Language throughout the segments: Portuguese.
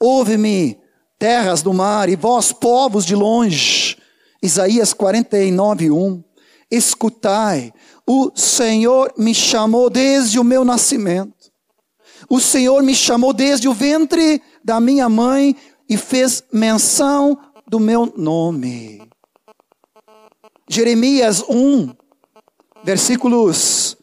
Ouve-me, terras do mar, e vós, povos de longe. Isaías 49, 1. Escutai, o Senhor me chamou desde o meu nascimento. O Senhor me chamou desde o ventre da minha mãe e fez menção do meu nome. Jeremias 1, versículos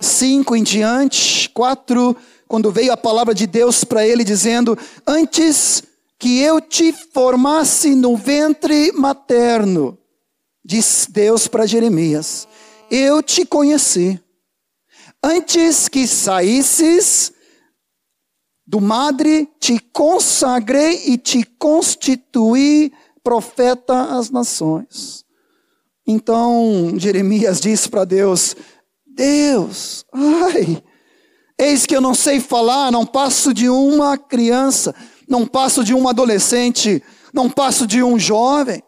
5 em diante, 4, quando veio a palavra de Deus para ele dizendo: Antes que eu te formasse no ventre materno, diz Deus para Jeremias, eu te conheci. Antes que saísses do madre, te consagrei e te constituí profeta às nações. Então Jeremias disse para Deus: Deus, ai, eis que eu não sei falar, não passo de uma criança, não passo de um adolescente, não passo de um jovem.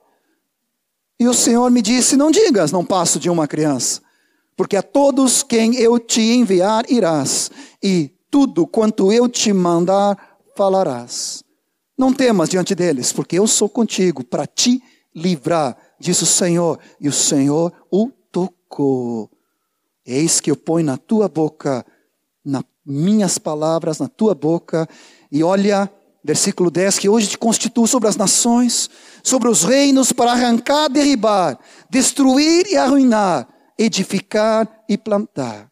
E o Senhor me disse: Não digas, não passo de uma criança, porque a todos quem eu te enviar irás, e tudo quanto eu te mandar falarás. Não temas diante deles, porque eu sou contigo para te livrar, disse o Senhor. E o Senhor o tocou. Eis que eu ponho na tua boca, nas minhas palavras, na tua boca, e olha, versículo 10, que hoje te constituo sobre as nações, sobre os reinos, para arrancar, derribar, destruir e arruinar, edificar e plantar.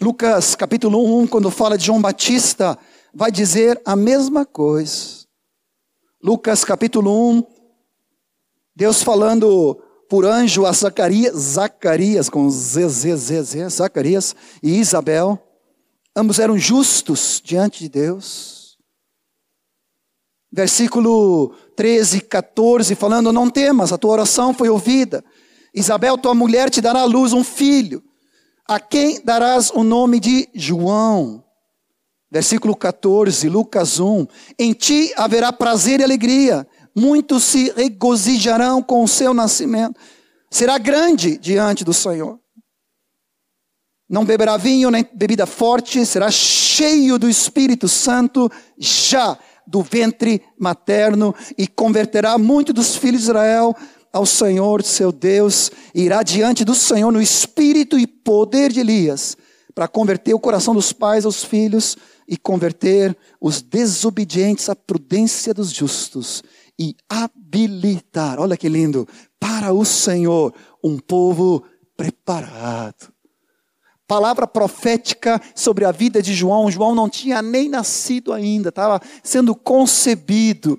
Lucas capítulo 1, quando fala de João Batista, vai dizer a mesma coisa. Lucas capítulo 1, Deus falando por anjo a Zacarias, Zacarias com Z, Z, Z, Z, Zacarias e Isabel, ambos eram justos diante de Deus. Versículo 13, 14, falando: Não temas, a tua oração foi ouvida. Isabel, tua mulher, te dará à luz um filho a quem darás o nome de João? Versículo 14, Lucas 1. Em ti haverá prazer e alegria, muitos se regozijarão com o seu nascimento. Será grande diante do Senhor. Não beberá vinho nem bebida forte, será cheio do Espírito Santo já do ventre materno e converterá muito dos filhos de Israel ao Senhor seu Deus, irá diante do Senhor no espírito e poder de Elias, para converter o coração dos pais aos filhos e converter os desobedientes à prudência dos justos e habilitar, olha que lindo, para o Senhor um povo preparado. Palavra profética sobre a vida de João. João não tinha nem nascido ainda, estava sendo concebido.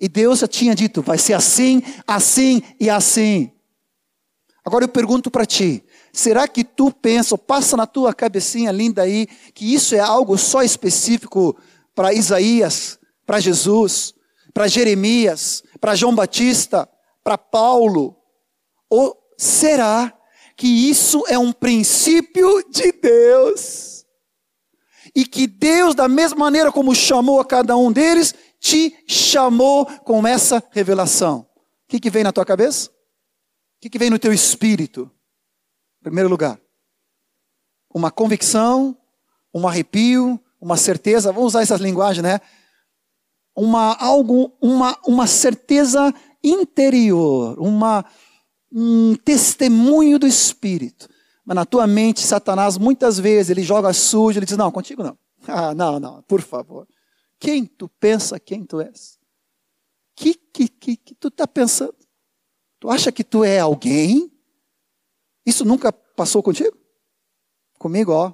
E Deus já tinha dito: vai ser assim, assim e assim. Agora eu pergunto para ti: será que tu pensa, ou passa na tua cabecinha linda aí, que isso é algo só específico para Isaías, para Jesus, para Jeremias, para João Batista, para Paulo? Ou será que isso é um princípio de Deus? E que Deus, da mesma maneira como chamou a cada um deles, te chamou com essa revelação? O que, que vem na tua cabeça? O que, que vem no teu espírito? Em primeiro lugar, uma convicção, um arrepio, uma certeza, vamos usar essas linguagens, né? Uma, algo, uma, uma certeza interior, uma, um testemunho do Espírito. Mas na tua mente, Satanás, muitas vezes, ele joga sujo, ele diz: Não, contigo não. Ah, não, não, por favor. Quem tu pensa quem tu és? Que que, que, que tu está pensando? Tu acha que tu é alguém? Isso nunca passou contigo? Comigo, ó.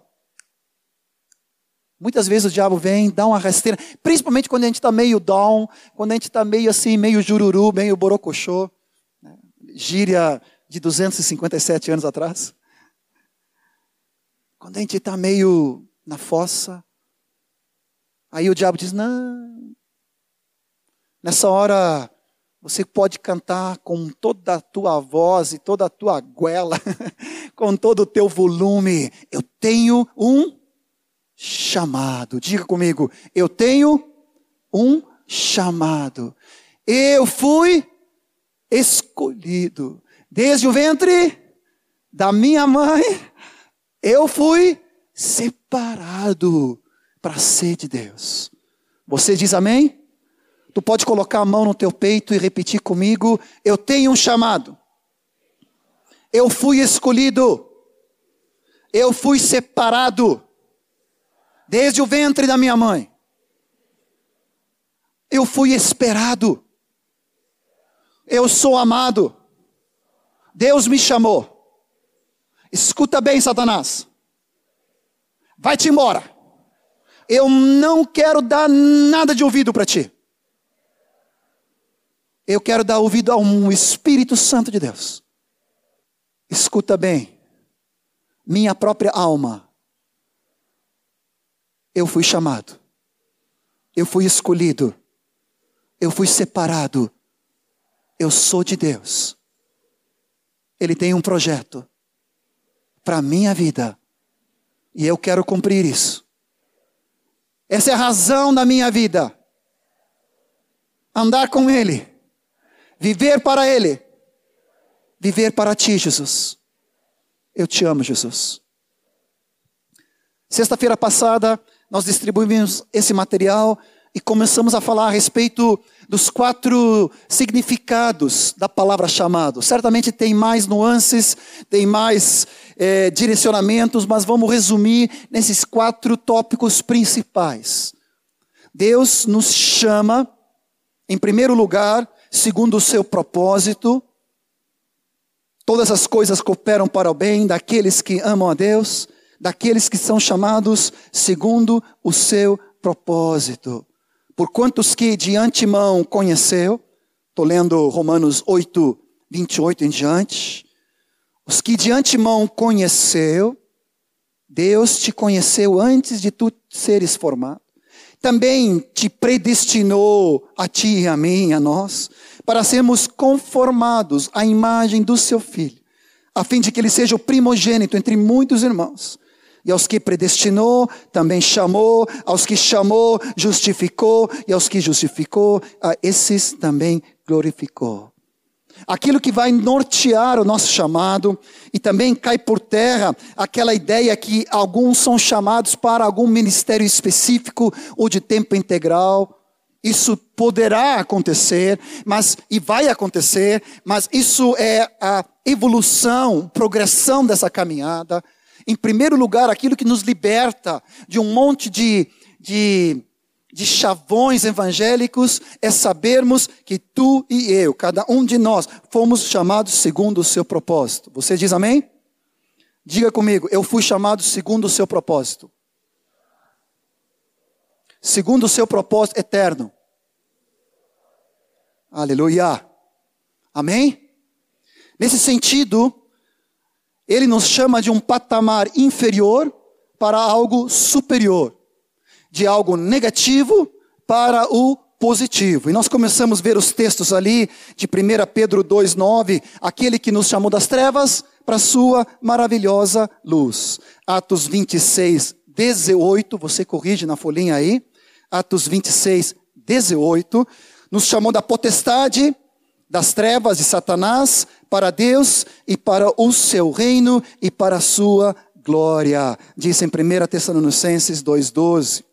Muitas vezes o diabo vem, dá uma rasteira, principalmente quando a gente está meio down, quando a gente está meio assim, meio jururu, meio borocochô. Gíria de 257 anos atrás. Quando a gente está meio na fossa, Aí o diabo diz: não. Nessa hora, você pode cantar com toda a tua voz e toda a tua goela, com todo o teu volume. Eu tenho um chamado. Diga comigo: eu tenho um chamado. Eu fui escolhido. Desde o ventre da minha mãe, eu fui separado para ser de Deus. Você diz amém? Tu pode colocar a mão no teu peito e repetir comigo: Eu tenho um chamado. Eu fui escolhido. Eu fui separado. Desde o ventre da minha mãe. Eu fui esperado. Eu sou amado. Deus me chamou. Escuta bem, Satanás. Vai-te embora. Eu não quero dar nada de ouvido para ti. Eu quero dar ouvido ao Espírito Santo de Deus. Escuta bem. Minha própria alma. Eu fui chamado. Eu fui escolhido. Eu fui separado. Eu sou de Deus. Ele tem um projeto para a minha vida. E eu quero cumprir isso. Essa é a razão da minha vida. Andar com Ele. Viver para Ele. Viver para Ti, Jesus. Eu te amo, Jesus. Sexta-feira passada, nós distribuímos esse material e começamos a falar a respeito dos quatro significados da palavra chamado. Certamente tem mais nuances, tem mais é, direcionamentos, mas vamos resumir nesses quatro tópicos principais. Deus nos chama, em primeiro lugar, segundo o seu propósito. Todas as coisas cooperam para o bem daqueles que amam a Deus, daqueles que são chamados segundo o seu propósito. Por quantos que de antemão conheceu, estou lendo Romanos 8, 28 em diante. Os que de antemão conheceu, Deus te conheceu antes de tu seres formado. Também te predestinou a ti e a mim, a nós, para sermos conformados à imagem do seu filho, a fim de que ele seja o primogênito entre muitos irmãos. E aos que predestinou, também chamou, aos que chamou, justificou, e aos que justificou, a esses também glorificou. Aquilo que vai nortear o nosso chamado, e também cai por terra aquela ideia que alguns são chamados para algum ministério específico ou de tempo integral. Isso poderá acontecer, mas e vai acontecer, mas isso é a evolução, progressão dessa caminhada em primeiro lugar, aquilo que nos liberta de um monte de, de, de chavões evangélicos é sabermos que tu e eu, cada um de nós, fomos chamados segundo o seu propósito. Você diz amém? Diga comigo, eu fui chamado segundo o seu propósito. Segundo o seu propósito eterno. Aleluia. Amém? Nesse sentido, ele nos chama de um patamar inferior para algo superior, de algo negativo para o positivo. E nós começamos a ver os textos ali de 1 Pedro 2,9, aquele que nos chamou das trevas para sua maravilhosa luz. Atos 26, 18, você corrige na folhinha aí. Atos 26, 18, nos chamou da potestade das trevas de Satanás para Deus e para o seu reino e para a sua glória. Diz em 1 Tessalonicenses 2,12.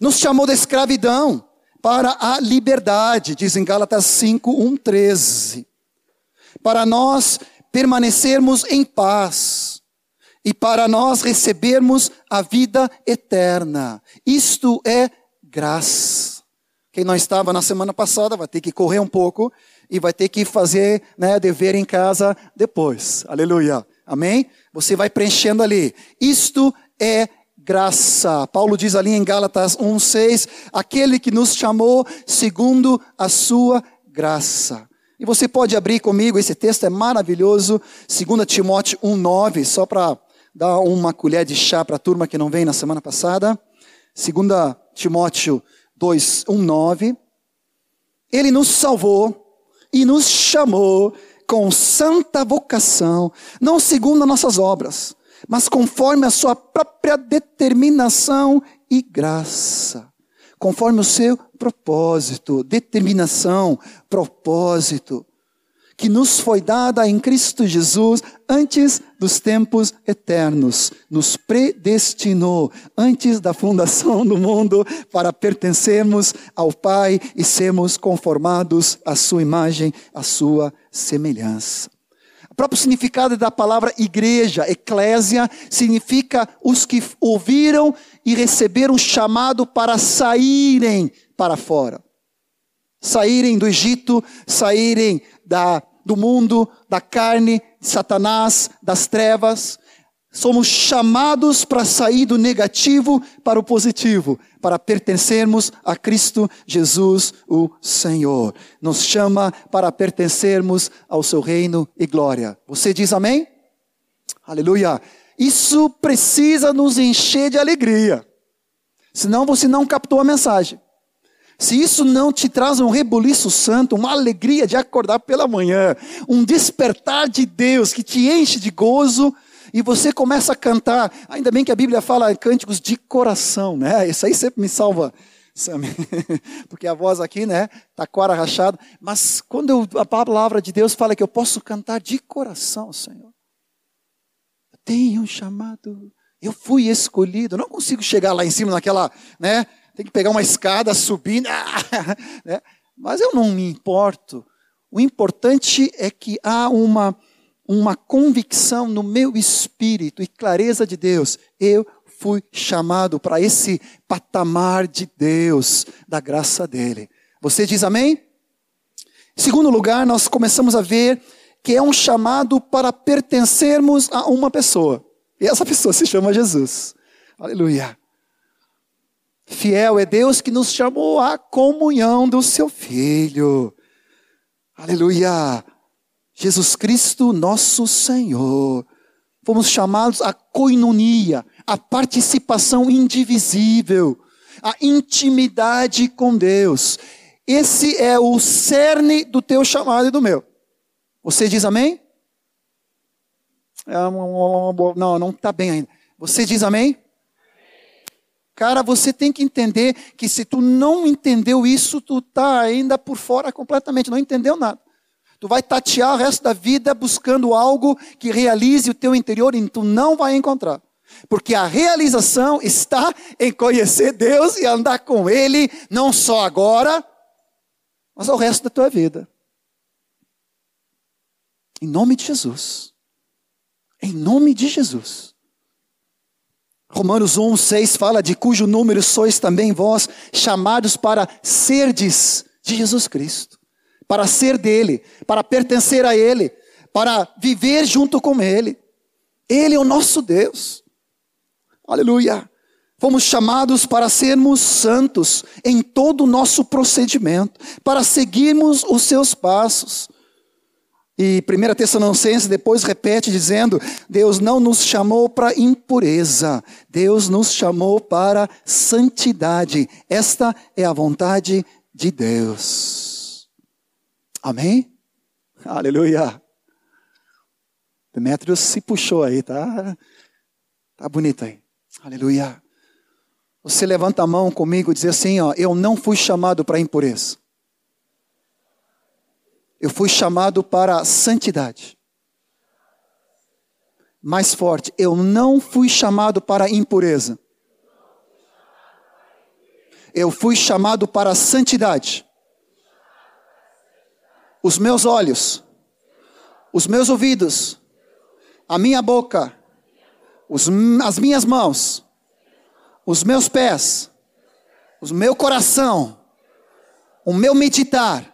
Nos chamou da escravidão para a liberdade, diz em Gálatas 5, 1, 13. Para nós permanecermos em paz e para nós recebermos a vida eterna. Isto é graça. Quem não estava na semana passada vai ter que correr um pouco e vai ter que fazer né, dever em casa depois. Aleluia. Amém? Você vai preenchendo ali. Isto é graça. Paulo diz ali em Gálatas 1:6, aquele que nos chamou segundo a sua graça. E você pode abrir comigo, esse texto é maravilhoso, 2 Timóteo 1:9, só para dar uma colher de chá para a turma que não veio na semana passada. 2 Timóteo 2:1:9. Ele nos salvou e nos chamou com santa vocação, não segundo as nossas obras, mas conforme a sua própria determinação e graça, conforme o seu propósito, determinação, propósito. Que nos foi dada em Cristo Jesus antes dos tempos eternos, nos predestinou antes da fundação do mundo para pertencermos ao Pai e sermos conformados à sua imagem, à sua semelhança. O próprio significado da palavra igreja, eclésia, significa os que ouviram e receberam chamado para saírem para fora. Saírem do Egito, saírem da, do mundo, da carne, de Satanás, das trevas. Somos chamados para sair do negativo para o positivo, para pertencermos a Cristo Jesus, o Senhor. Nos chama para pertencermos ao seu reino e glória. Você diz amém? Aleluia. Isso precisa nos encher de alegria. Senão você não captou a mensagem. Se isso não te traz um rebuliço santo, uma alegria de acordar pela manhã, um despertar de Deus que te enche de gozo, e você começa a cantar, ainda bem que a Bíblia fala cânticos de coração, né? Isso aí sempre me salva, porque a voz aqui, né, tá cora rachada, mas quando eu, a palavra de Deus fala que eu posso cantar de coração, Senhor. Eu tenho um chamado, eu fui escolhido, eu não consigo chegar lá em cima naquela, né, tem que pegar uma escada, subir, né? mas eu não me importo. O importante é que há uma, uma convicção no meu espírito e clareza de Deus. Eu fui chamado para esse patamar de Deus, da graça dele. Você diz amém? Segundo lugar, nós começamos a ver que é um chamado para pertencermos a uma pessoa. E essa pessoa se chama Jesus. Aleluia. Fiel é Deus que nos chamou à comunhão do seu Filho. Aleluia. Jesus Cristo, nosso Senhor. Fomos chamados à coinonia, à participação indivisível, à intimidade com Deus. Esse é o cerne do teu chamado e do meu. Você diz amém? É não, não está bem ainda. Você diz amém? Cara, você tem que entender que se tu não entendeu isso, tu tá ainda por fora completamente, não entendeu nada. Tu vai tatear o resto da vida buscando algo que realize o teu interior e tu não vai encontrar. Porque a realização está em conhecer Deus e andar com Ele, não só agora, mas ao resto da tua vida. Em nome de Jesus. Em nome de Jesus. Romanos 1, 6 fala de cujo número sois também vós, chamados para serdes de Jesus Cristo, para ser dele, para pertencer a ele, para viver junto com ele. Ele é o nosso Deus. Aleluia. Fomos chamados para sermos santos em todo o nosso procedimento, para seguirmos os seus passos. E 1 Tessalonicenses depois repete dizendo: Deus não nos chamou para impureza, Deus nos chamou para santidade. Esta é a vontade de Deus. Amém? Aleluia. Demetrius se puxou aí, tá? Tá bonito aí. Aleluia. Você levanta a mão comigo e diz assim, ó, eu não fui chamado para impureza. Eu fui chamado para a santidade. Mais forte, eu não fui chamado para a impureza. Eu fui chamado para a santidade. Os meus olhos, os meus ouvidos, a minha boca, os, as minhas mãos, os meus pés, o meu coração, o meu meditar,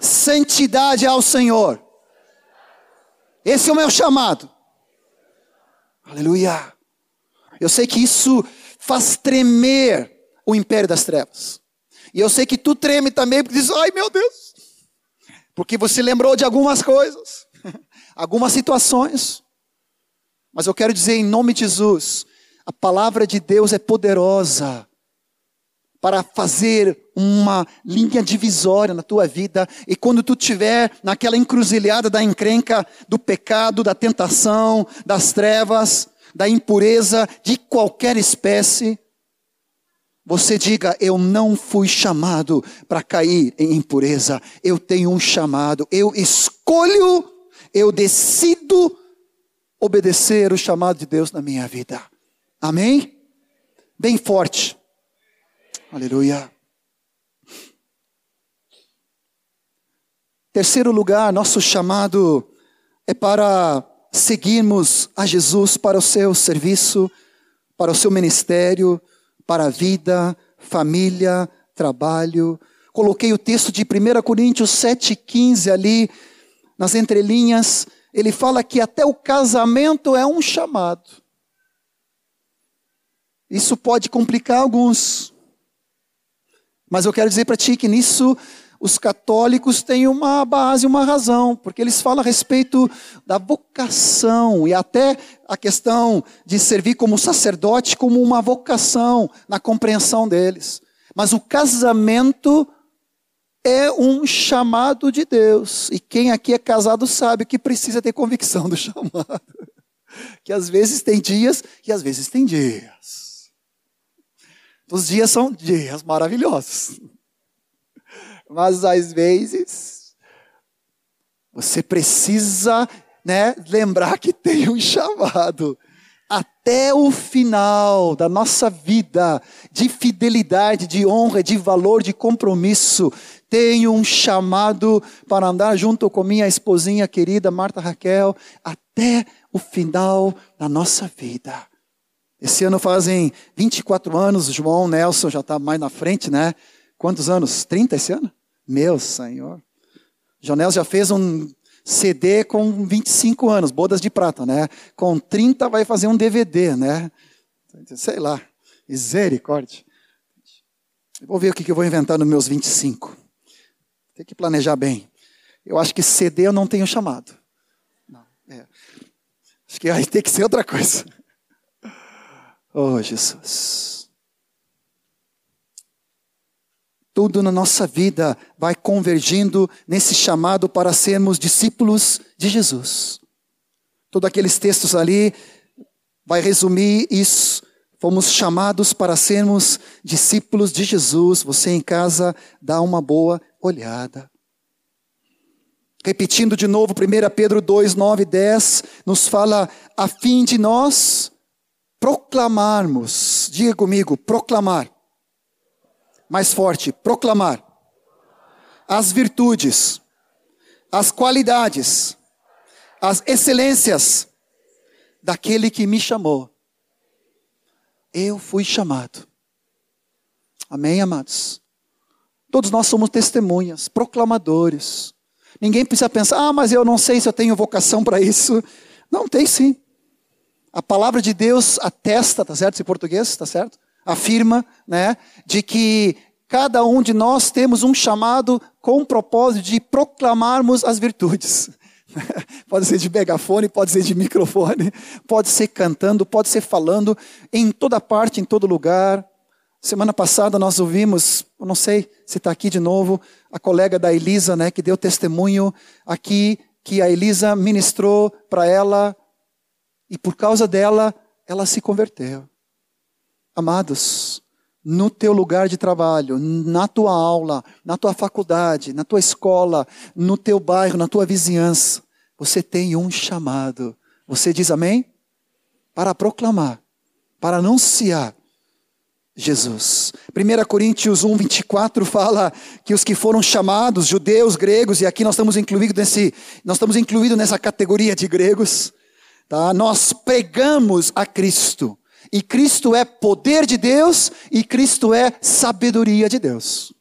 Santidade ao Senhor. Esse é o meu chamado. Aleluia. Eu sei que isso faz tremer o império das trevas. E eu sei que tu treme também porque diz: "Ai, meu Deus". Porque você lembrou de algumas coisas, algumas situações. Mas eu quero dizer em nome de Jesus, a palavra de Deus é poderosa para fazer uma linha divisória na tua vida. E quando tu estiver naquela encruzilhada da encrenca, do pecado, da tentação, das trevas, da impureza, de qualquer espécie, você diga: Eu não fui chamado para cair em impureza. Eu tenho um chamado. Eu escolho, eu decido obedecer o chamado de Deus na minha vida. Amém? Bem forte. Aleluia. Terceiro lugar, nosso chamado é para seguirmos a Jesus para o seu serviço, para o seu ministério, para a vida, família, trabalho. Coloquei o texto de 1 Coríntios 7,15 ali, nas entrelinhas. Ele fala que até o casamento é um chamado. Isso pode complicar alguns. Mas eu quero dizer para ti que nisso os católicos têm uma base, uma razão, porque eles falam a respeito da vocação e até a questão de servir como sacerdote como uma vocação na compreensão deles. Mas o casamento é um chamado de Deus. E quem aqui é casado sabe que precisa ter convicção do chamado. Que às vezes tem dias e às vezes tem dias. Os dias são dias maravilhosos. Mas às vezes você precisa, né, lembrar que tem um chamado até o final da nossa vida de fidelidade, de honra, de valor, de compromisso. Tenho um chamado para andar junto com minha esposinha querida Marta Raquel até o final da nossa vida. Esse ano fazem 24 anos, João Nelson já está mais na frente, né? Quantos anos? 30 esse ano? Meu Senhor. Jonel já fez um CD com 25 anos, bodas de prata, né? Com 30 vai fazer um DVD, né? Sei lá. Misericórdia. vou ver o que eu vou inventar nos meus 25. Tem que planejar bem. Eu acho que CD eu não tenho chamado. Não, é. Acho que aí tem que ser outra coisa. Oh, Jesus. Tudo na nossa vida vai convergindo nesse chamado para sermos discípulos de Jesus. Todos aqueles textos ali vai resumir isso. Fomos chamados para sermos discípulos de Jesus. Você em casa dá uma boa olhada. Repetindo de novo, 1 Pedro 2, 9 e 10, nos fala a fim de nós proclamarmos, diga comigo, proclamar mais forte, proclamar as virtudes, as qualidades, as excelências daquele que me chamou. Eu fui chamado. Amém, amados? Todos nós somos testemunhas, proclamadores. Ninguém precisa pensar, ah, mas eu não sei se eu tenho vocação para isso. Não, tem sim. A palavra de Deus atesta, tá certo? Em português, tá certo? afirma, né, de que cada um de nós temos um chamado com o propósito de proclamarmos as virtudes. pode ser de megafone, pode ser de microfone, pode ser cantando, pode ser falando em toda parte, em todo lugar. Semana passada nós ouvimos, não sei se está aqui de novo, a colega da Elisa, né, que deu testemunho aqui, que a Elisa ministrou para ela e por causa dela, ela se converteu. Amados, no teu lugar de trabalho, na tua aula, na tua faculdade, na tua escola, no teu bairro, na tua vizinhança, você tem um chamado. Você diz amém? Para proclamar, para anunciar Jesus. 1 Coríntios 1, 24 fala que os que foram chamados, judeus, gregos, e aqui nós estamos incluídos nesse, nós estamos incluídos nessa categoria de gregos, tá? Nós pregamos a Cristo e Cristo é poder de Deus e Cristo é sabedoria de Deus.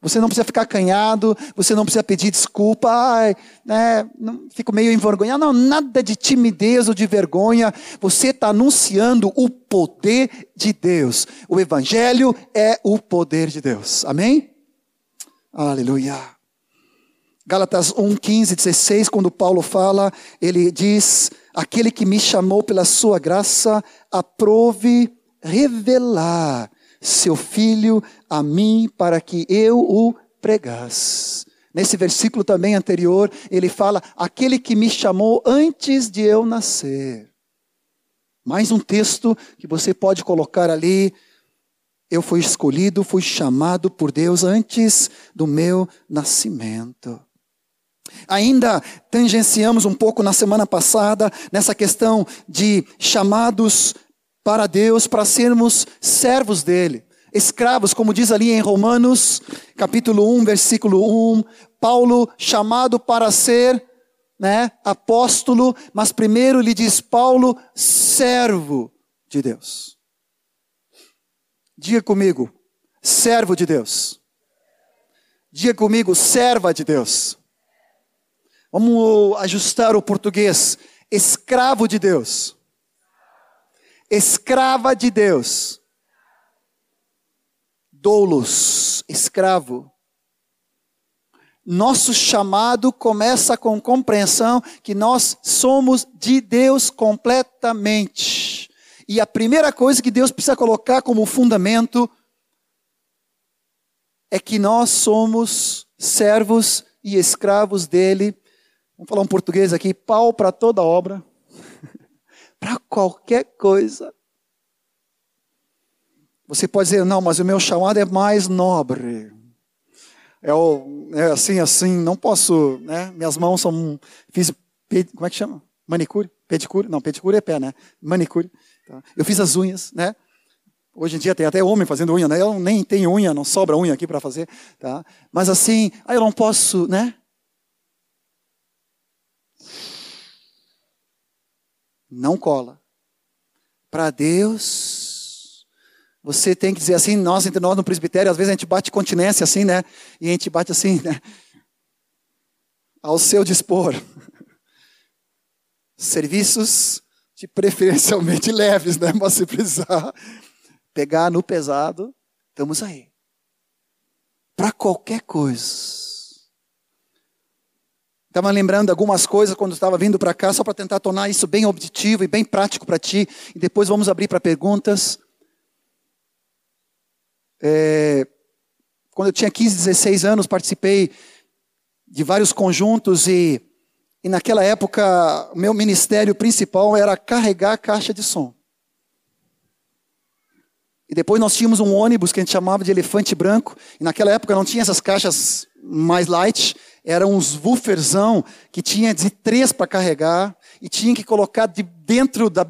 Você não precisa ficar acanhado, você não precisa pedir desculpa, ai, né, não, fico meio envergonhado. Não, nada de timidez ou de vergonha. Você está anunciando o poder de Deus. O Evangelho é o poder de Deus. Amém? Aleluia. Gálatas 1, 15, 16, quando Paulo fala, ele diz: aquele que me chamou pela sua graça, aprove revelar seu filho a mim para que eu o pregasse. Nesse versículo também anterior, ele fala: aquele que me chamou antes de eu nascer. Mais um texto que você pode colocar ali Eu fui escolhido, fui chamado por Deus antes do meu nascimento. Ainda tangenciamos um pouco na semana passada nessa questão de chamados para Deus para sermos servos dele, escravos, como diz ali em Romanos, capítulo 1, versículo 1, Paulo chamado para ser, né, apóstolo, mas primeiro lhe diz Paulo, servo de Deus. Diga comigo, servo de Deus. Diga comigo, serva de Deus. Vamos ajustar o português. Escravo de Deus. Escrava de Deus. Doulos, escravo. Nosso chamado começa com compreensão que nós somos de Deus completamente. E a primeira coisa que Deus precisa colocar como fundamento é que nós somos servos e escravos dele. Vamos falar um português aqui, pau para toda obra, para qualquer coisa. Você pode dizer, não, mas o meu chamado é mais nobre. É, o, é assim, assim, não posso, né? Minhas mãos são, fiz, como é que chama? Manicure? Pedicure? Não, pedicure é pé, né? Manicure. Tá? Eu fiz as unhas, né? Hoje em dia tem até homem fazendo unha, né? Eu nem tenho unha, não sobra unha aqui para fazer, tá? Mas assim, aí eu não posso, né? Não cola. Para Deus, você tem que dizer assim, nós entre nós no presbitério, às vezes a gente bate continência assim, né? E a gente bate assim, né? Ao seu dispor. Serviços de preferencialmente leves, né? Mas se precisar pegar no pesado, estamos aí. Para qualquer coisa. Estava lembrando algumas coisas quando estava vindo para cá, só para tentar tornar isso bem objetivo e bem prático para ti. E depois vamos abrir para perguntas. É, quando eu tinha 15, 16 anos, participei de vários conjuntos e e naquela época, o meu ministério principal era carregar a caixa de som. E depois nós tínhamos um ônibus que a gente chamava de elefante branco. E naquela época não tinha essas caixas mais light, eram uns wooferzão que tinha de três para carregar e tinha que colocar de dentro da,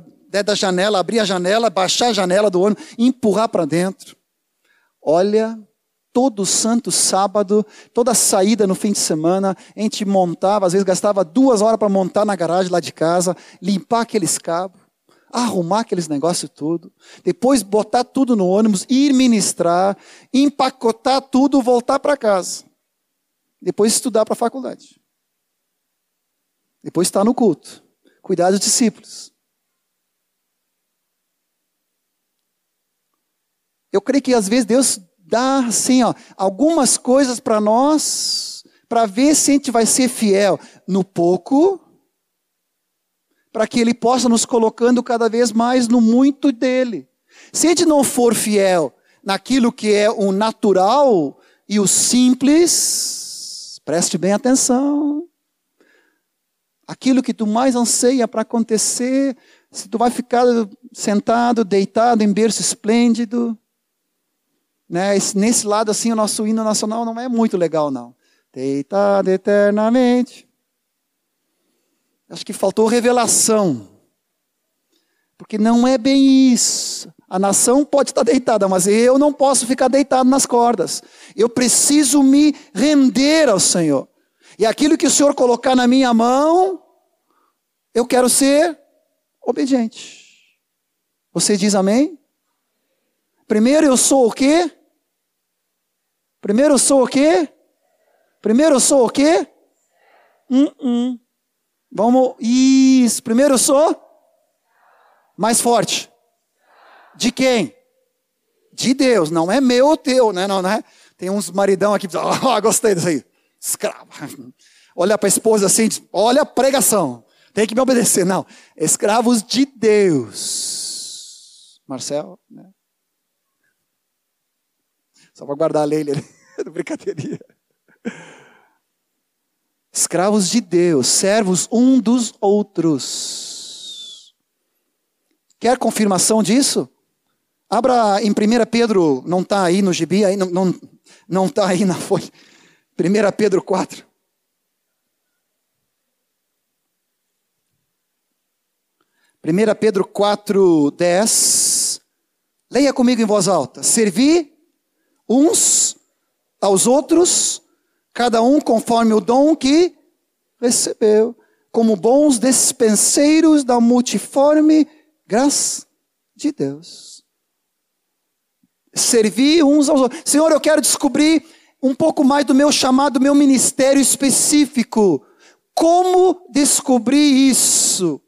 da janela, abrir a janela, baixar a janela do ônibus e empurrar para dentro. Olha, todo santo sábado, toda saída no fim de semana, a gente montava, às vezes gastava duas horas para montar na garagem lá de casa, limpar aqueles cabos, arrumar aqueles negócios tudo, depois botar tudo no ônibus, ir ministrar, empacotar tudo, voltar para casa. Depois estudar para a faculdade. Depois estar no culto, cuidar dos discípulos. Eu creio que às vezes Deus dá assim, ó, algumas coisas para nós, para ver se a gente vai ser fiel no pouco, para que Ele possa nos colocando cada vez mais no muito dele. Se a gente não for fiel naquilo que é o natural e o simples, preste bem atenção. Aquilo que tu mais anseia para acontecer, se tu vai ficar sentado, deitado em berço esplêndido, né? Nesse lado, assim, o nosso hino nacional não é muito legal, não. Deitado eternamente. Acho que faltou revelação. Porque não é bem isso. A nação pode estar deitada, mas eu não posso ficar deitado nas cordas. Eu preciso me render ao Senhor. E aquilo que o Senhor colocar na minha mão, eu quero ser obediente. Você diz amém? Primeiro eu sou o quê? Primeiro eu sou o quê? Primeiro eu sou o quê? Hum, hum. Vamos. Isso. Primeiro eu sou? Mais forte. De quem? De Deus. Não é meu ou teu, né? Não, né? Tem uns maridão aqui. Ah, oh, gostei disso aí. Escravo. Olha para a esposa assim, olha a pregação. Tem que me obedecer. Não. Escravos de Deus. Marcel, né? Só para guardar a lei ali. Brincadeirinha. Escravos de Deus, servos um dos outros. Quer confirmação disso? Abra em 1 Pedro, não está aí no gibi, aí não está não, não tá aí na folha. 1 Pedro 4. Primeira Pedro 4, 10. Leia comigo em voz alta. Servi uns aos outros, cada um conforme o dom que recebeu, como bons despenseiros da multiforme graça de Deus servir uns aos outros. Senhor, eu quero descobrir um pouco mais do meu chamado, do meu ministério específico. Como descobrir isso?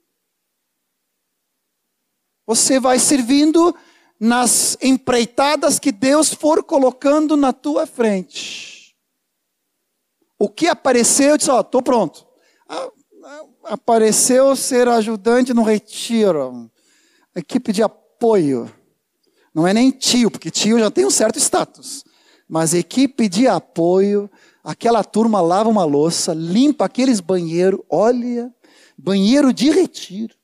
Você vai servindo nas empreitadas que Deus for colocando na tua frente. O que apareceu, eu disse, ó, estou pronto. Apareceu ser ajudante no retiro, equipe de apoio. Não é nem tio, porque tio já tem um certo status. Mas equipe de apoio, aquela turma lava uma louça, limpa aqueles banheiros, olha, banheiro de retiro.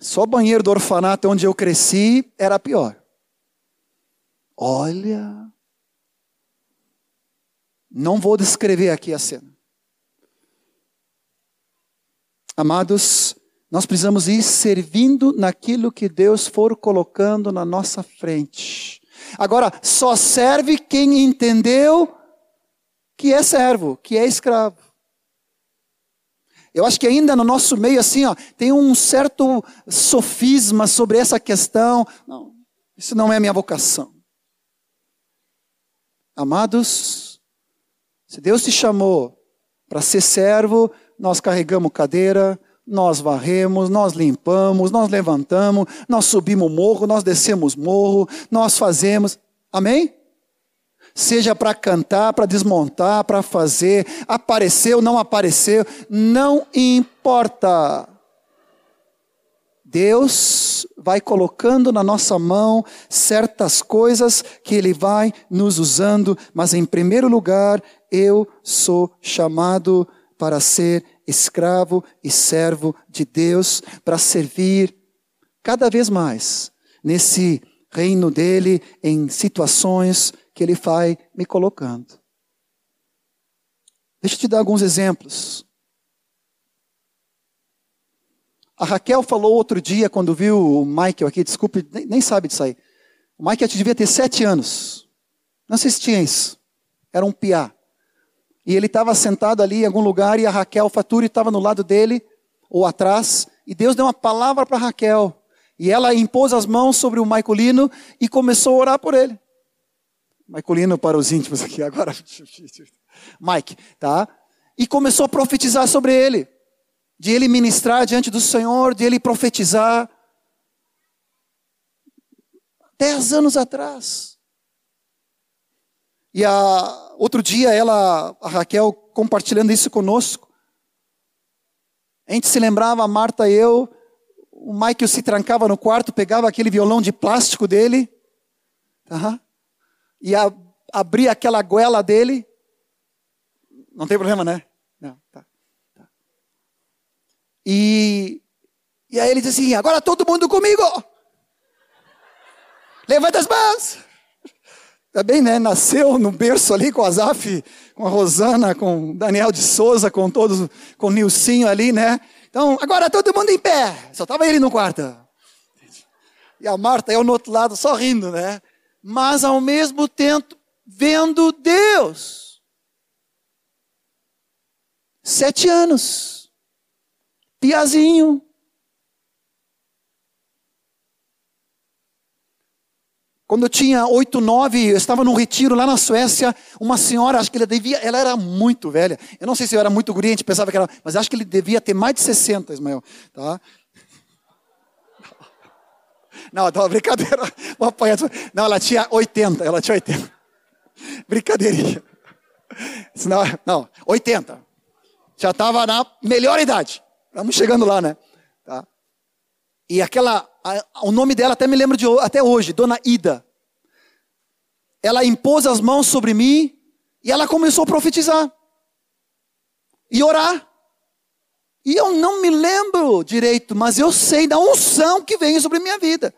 Só banheiro do orfanato onde eu cresci era pior. Olha. Não vou descrever aqui a cena. Amados, nós precisamos ir servindo naquilo que Deus for colocando na nossa frente. Agora, só serve quem entendeu que é servo, que é escravo. Eu acho que ainda no nosso meio, assim, ó, tem um certo sofisma sobre essa questão. Não, isso não é minha vocação. Amados, se Deus te chamou para ser servo, nós carregamos cadeira, nós varremos, nós limpamos, nós levantamos, nós subimos morro, nós descemos morro, nós fazemos. Amém? Seja para cantar, para desmontar, para fazer, apareceu, não apareceu, não importa. Deus vai colocando na nossa mão certas coisas que Ele vai nos usando, mas em primeiro lugar, eu sou chamado para ser escravo e servo de Deus, para servir cada vez mais nesse reino dele, em situações que ele vai me colocando. Deixa eu te dar alguns exemplos. A Raquel falou outro dia, quando viu o Michael aqui, desculpe, nem, nem sabe disso aí. O Michael devia ter sete anos. Não tinha isso. Era um piá. E ele estava sentado ali em algum lugar e a Raquel Faturi estava no lado dele, ou atrás, e Deus deu uma palavra para Raquel. E ela impôs as mãos sobre o Maicolino e começou a orar por ele. Maicolino para os íntimos aqui, agora. Mike, tá? E começou a profetizar sobre ele. De ele ministrar diante do Senhor, de ele profetizar. Dez anos atrás. E a, outro dia ela, a Raquel, compartilhando isso conosco. A gente se lembrava, a Marta e eu, o Michael se trancava no quarto, pegava aquele violão de plástico dele, tá? e a, abria aquela goela dele. Não tem problema, né? Não, tá, tá. E, e aí ele diz assim: agora todo mundo comigo. Levanta as mãos. Também, né? Nasceu no berço ali com a Zaf, com a Rosana, com Daniel de Souza, com todos, com o Nilcinho ali, né? Então, agora todo mundo em pé. Só estava ele no quarto. E a Marta, eu no outro lado, só rindo, né? Mas ao mesmo tempo, vendo Deus. Sete anos. Piazinho. Quando eu tinha oito, nove, eu estava num retiro lá na Suécia, uma senhora, acho que ela devia, ela era muito velha. Eu não sei se eu era muito guri, a gente pensava que era, mas acho que ele devia ter mais de 60, Ismael. Tá? Não, não, brincadeira. Não, ela tinha 80, ela tinha 80. Brincadeirinha. Não, não 80. Já estava na melhor idade. Estamos chegando lá, né? Tá? E aquela, o nome dela até me lembro de até hoje, Dona Ida. Ela impôs as mãos sobre mim e ela começou a profetizar e orar. E eu não me lembro direito, mas eu sei da unção que vem sobre minha vida.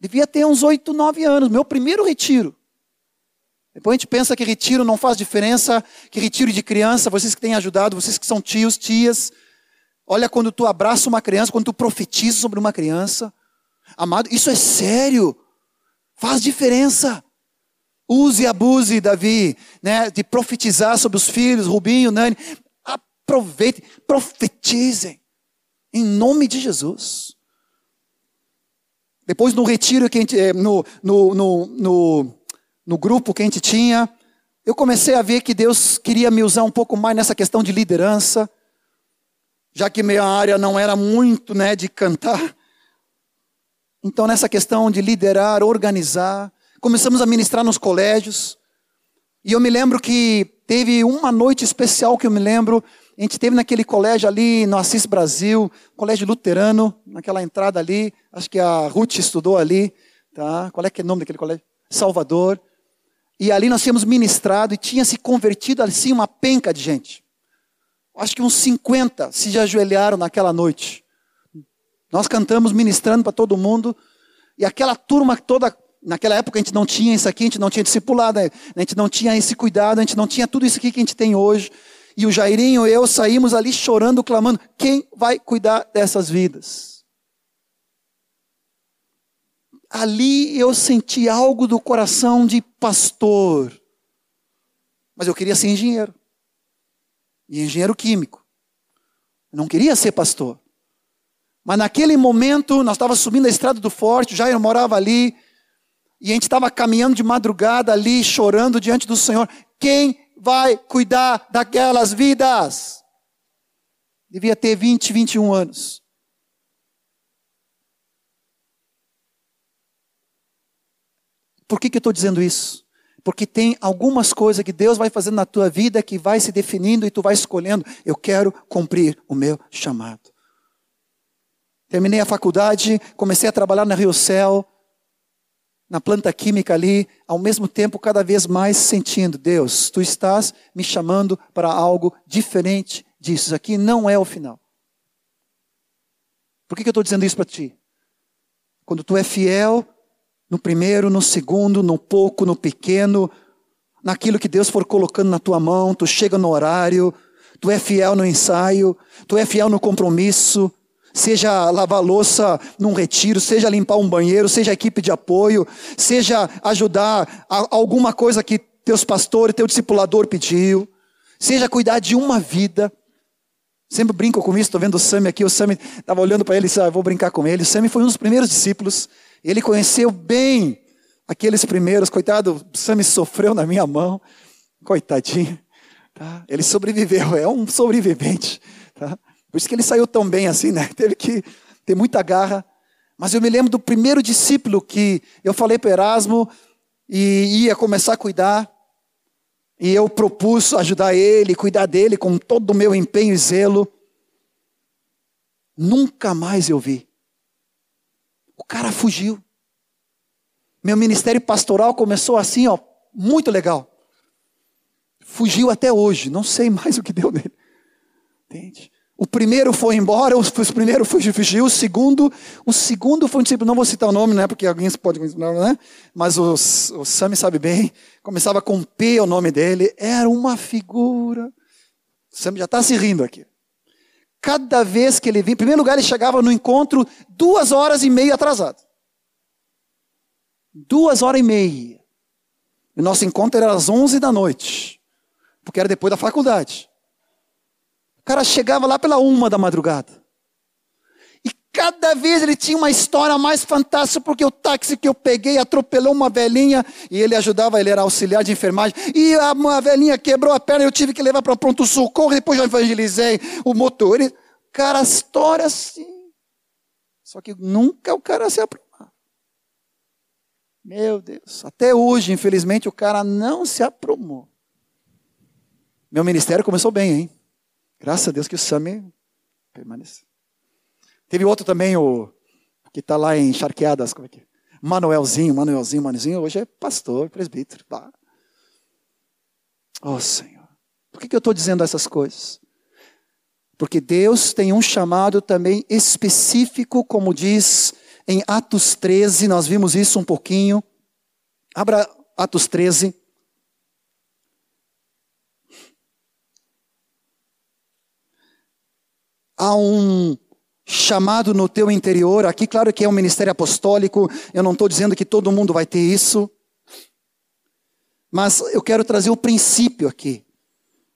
Devia ter uns oito, nove anos, meu primeiro retiro. Depois a gente pensa que retiro não faz diferença, que retiro de criança, vocês que têm ajudado, vocês que são tios, tias. Olha quando tu abraça uma criança, quando tu profetiza sobre uma criança. Amado, isso é sério. Faz diferença. Use e abuse, Davi, né, de profetizar sobre os filhos, Rubinho, Nani. Aproveite, profetizem. Em nome de Jesus. Depois no retiro que gente, eh, no, no, no, no, no grupo que a gente tinha, eu comecei a ver que Deus queria me usar um pouco mais nessa questão de liderança, já que minha área não era muito né, de cantar. Então, nessa questão de liderar, organizar, começamos a ministrar nos colégios. E eu me lembro que teve uma noite especial que eu me lembro, a gente teve naquele colégio ali no Assis Brasil, colégio luterano, naquela entrada ali, acho que a Ruth estudou ali, tá? Qual é que é o nome daquele colégio? Salvador. E ali nós tínhamos ministrado e tinha se convertido assim uma penca de gente. Acho que uns 50 se ajoelharam naquela noite. Nós cantamos ministrando para todo mundo e aquela turma toda naquela época a gente não tinha isso aqui, a gente não tinha discipulado, a gente não tinha esse cuidado, a gente não tinha tudo isso aqui que a gente tem hoje. E o Jairinho e eu saímos ali chorando, clamando: quem vai cuidar dessas vidas? Ali eu senti algo do coração de pastor. Mas eu queria ser engenheiro. E engenheiro químico. Eu não queria ser pastor. Mas naquele momento, nós estávamos subindo a estrada do Forte, o Jair morava ali, e a gente estava caminhando de madrugada ali, chorando diante do Senhor. Quem vai cuidar daquelas vidas? Devia ter 20, 21 anos. Por que, que eu estou dizendo isso? Porque tem algumas coisas que Deus vai fazendo na tua vida que vai se definindo e tu vai escolhendo. Eu quero cumprir o meu chamado. Terminei a faculdade, comecei a trabalhar na Rio Céu na planta química ali, ao mesmo tempo cada vez mais sentindo, Deus, tu estás me chamando para algo diferente disso. Isso aqui não é o final. Por que, que eu estou dizendo isso para ti? Quando tu é fiel no primeiro, no segundo, no pouco, no pequeno, naquilo que Deus for colocando na tua mão, tu chega no horário, tu é fiel no ensaio, tu é fiel no compromisso, seja lavar louça num retiro, seja limpar um banheiro, seja equipe de apoio, seja ajudar a alguma coisa que teus pastores, teu discipulador pediu, seja cuidar de uma vida. Sempre brinco com isso, estou vendo o Sami aqui, o Sami estava olhando para ele e disse, ah, vou brincar com ele. O Sami foi um dos primeiros discípulos, ele conheceu bem aqueles primeiros, coitado, Sami sofreu na minha mão, coitadinho. Tá? Ele sobreviveu, é um sobrevivente. Tá? Por isso que ele saiu tão bem assim, né? Teve que ter muita garra. Mas eu me lembro do primeiro discípulo que eu falei para Erasmo e ia começar a cuidar. E eu propus ajudar ele, cuidar dele com todo o meu empenho e zelo. Nunca mais eu vi. Cara fugiu. Meu ministério pastoral começou assim, ó, muito legal. Fugiu até hoje, não sei mais o que deu nele. Entende? O primeiro foi embora, o primeiro fugiu, o segundo, o segundo foi um discípulo, não vou citar o nome, né, porque alguém pode né? Mas o, o Sami sabe bem, começava com P o nome dele, era uma figura. O Sami já está se rindo aqui. Cada vez que ele vinha, em primeiro lugar, ele chegava no encontro duas horas e meia atrasado. Duas horas e meia. O nosso encontro era às onze da noite, porque era depois da faculdade cara chegava lá pela uma da madrugada. E cada vez ele tinha uma história mais fantástica, porque o táxi que eu peguei atropelou uma velhinha, e ele ajudava, ele era auxiliar de enfermagem, e a velhinha quebrou a perna, eu tive que levar para pronto socorro, depois eu evangelizei o motor. Ele, cara, história assim. Só que nunca o cara se aprumava. Meu Deus, até hoje, infelizmente, o cara não se aprumou. Meu ministério começou bem, hein? Graças a Deus que o Sami permaneceu. Teve outro também, o que está lá em Charqueadas, como é que é? Manuelzinho, Manuelzinho, Manuelzinho, hoje é pastor, presbítero. Pá. Oh Senhor, por que, que eu estou dizendo essas coisas? Porque Deus tem um chamado também específico, como diz em Atos 13, nós vimos isso um pouquinho. Abra Atos 13. Há um chamado no teu interior. Aqui, claro que é um ministério apostólico, eu não estou dizendo que todo mundo vai ter isso. Mas eu quero trazer o princípio aqui.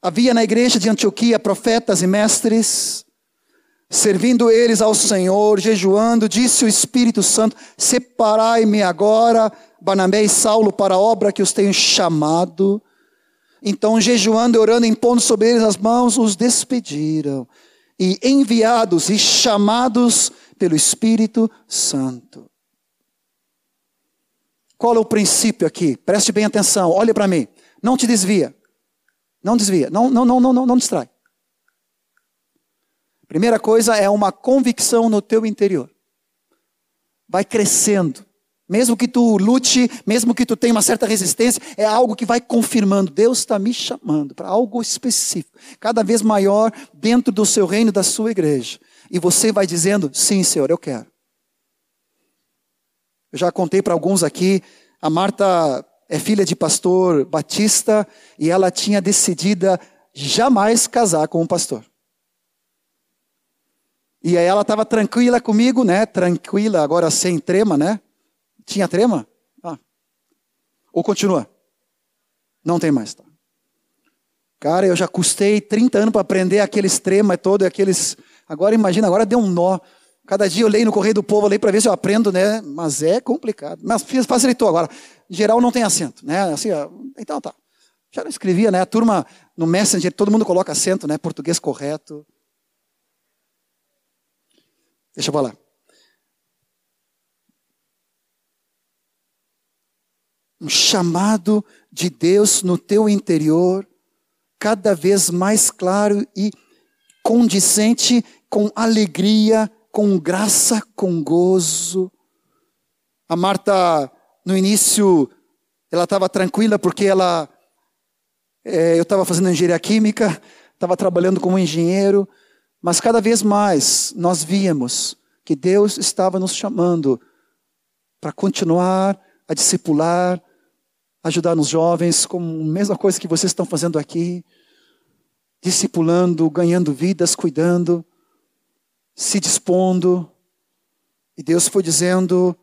Havia na igreja de Antioquia profetas e mestres, servindo eles ao Senhor, jejuando, disse o Espírito Santo: Separai-me agora, Barnabé e Saulo, para a obra que os tenho chamado. Então, jejuando e orando, impondo sobre eles as mãos, os despediram e enviados e chamados pelo Espírito Santo. Qual é o princípio aqui? Preste bem atenção, olhe para mim. Não te desvia. Não desvia. Não, não, não, não, não, não distrai. Primeira coisa é uma convicção no teu interior. Vai crescendo. Mesmo que tu lute, mesmo que tu tenha uma certa resistência, é algo que vai confirmando. Deus está me chamando para algo específico, cada vez maior dentro do seu reino, da sua igreja. E você vai dizendo: sim, Senhor, eu quero. Eu já contei para alguns aqui, a Marta é filha de pastor batista e ela tinha decidido jamais casar com um pastor. E aí ela estava tranquila comigo, né? Tranquila, agora sem trema, né? Tinha trema? Ah. Ou continua? Não tem mais. Tá. Cara, eu já custei 30 anos para aprender aqueles trema todo, aqueles. Agora imagina, agora deu um nó. Cada dia eu leio no Correio do Povo, leio para ver se eu aprendo, né? Mas é complicado. Mas facilitou agora. Em geral não tem acento, né? Assim, então tá. Já não escrevia, né? A turma no Messenger, todo mundo coloca acento, né? Português correto. Deixa eu falar. Um chamado de Deus no teu interior, cada vez mais claro e condizente com alegria, com graça, com gozo. A Marta, no início, ela estava tranquila porque ela, é, eu estava fazendo engenharia química, estava trabalhando como engenheiro, mas cada vez mais nós víamos que Deus estava nos chamando para continuar a discipular, ajudar nos jovens, como a mesma coisa que vocês estão fazendo aqui, discipulando, ganhando vidas, cuidando, se dispondo. E Deus foi dizendo: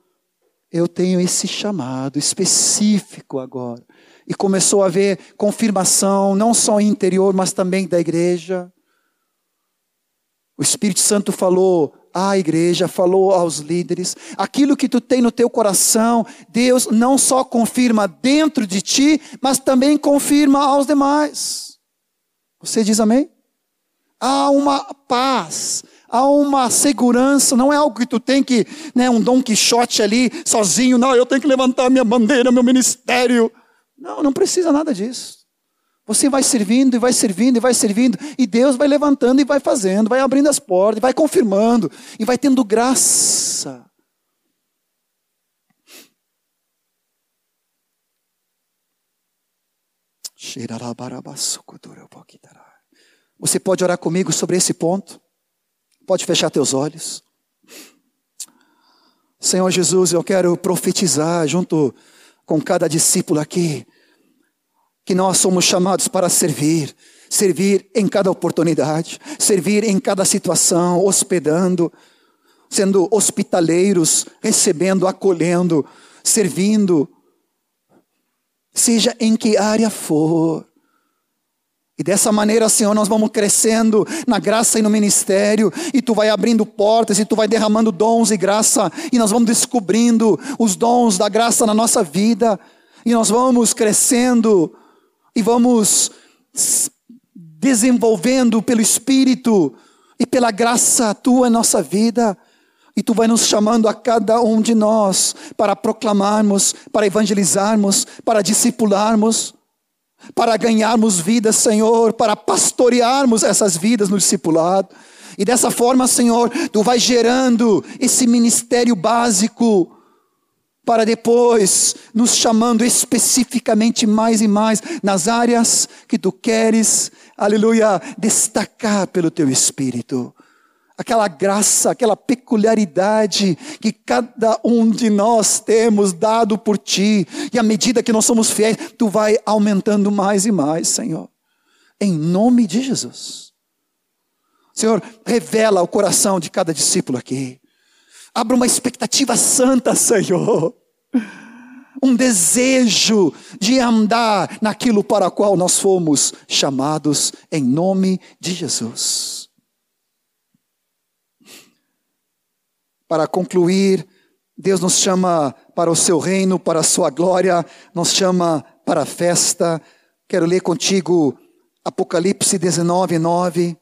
Eu tenho esse chamado específico agora. E começou a haver confirmação, não só interior, mas também da igreja. O Espírito Santo falou: à igreja, falou aos líderes. Aquilo que tu tem no teu coração, Deus não só confirma dentro de ti, mas também confirma aos demais. Você diz amém? Há uma paz, há uma segurança, não é algo que tu tem que, né, um Dom Quixote ali, sozinho, não, eu tenho que levantar minha bandeira, meu ministério. Não, não precisa nada disso. Você vai servindo e vai servindo e vai servindo, e Deus vai levantando e vai fazendo, vai abrindo as portas, vai confirmando e vai tendo graça. Você pode orar comigo sobre esse ponto? Pode fechar teus olhos. Senhor Jesus, eu quero profetizar junto com cada discípulo aqui que nós somos chamados para servir, servir em cada oportunidade, servir em cada situação, hospedando, sendo hospitaleiros, recebendo, acolhendo, servindo, seja em que área for. E dessa maneira, Senhor, nós vamos crescendo na graça e no ministério, e tu vai abrindo portas, e tu vai derramando dons e graça, e nós vamos descobrindo os dons da graça na nossa vida, e nós vamos crescendo e vamos desenvolvendo pelo Espírito e pela graça tua nossa vida. E tu vai nos chamando a cada um de nós para proclamarmos, para evangelizarmos, para discipularmos, para ganharmos vidas, Senhor, para pastorearmos essas vidas no discipulado. E dessa forma, Senhor, tu vai gerando esse ministério básico para depois nos chamando especificamente mais e mais nas áreas que tu queres, aleluia, destacar pelo teu espírito. Aquela graça, aquela peculiaridade que cada um de nós temos dado por ti, e à medida que nós somos fiéis, tu vai aumentando mais e mais, Senhor. Em nome de Jesus. Senhor, revela o coração de cada discípulo aqui. Abra uma expectativa santa, Senhor. Um desejo de andar naquilo para o qual nós fomos chamados, em nome de Jesus. Para concluir, Deus nos chama para o seu reino, para a sua glória, nos chama para a festa. Quero ler contigo Apocalipse 19, 9.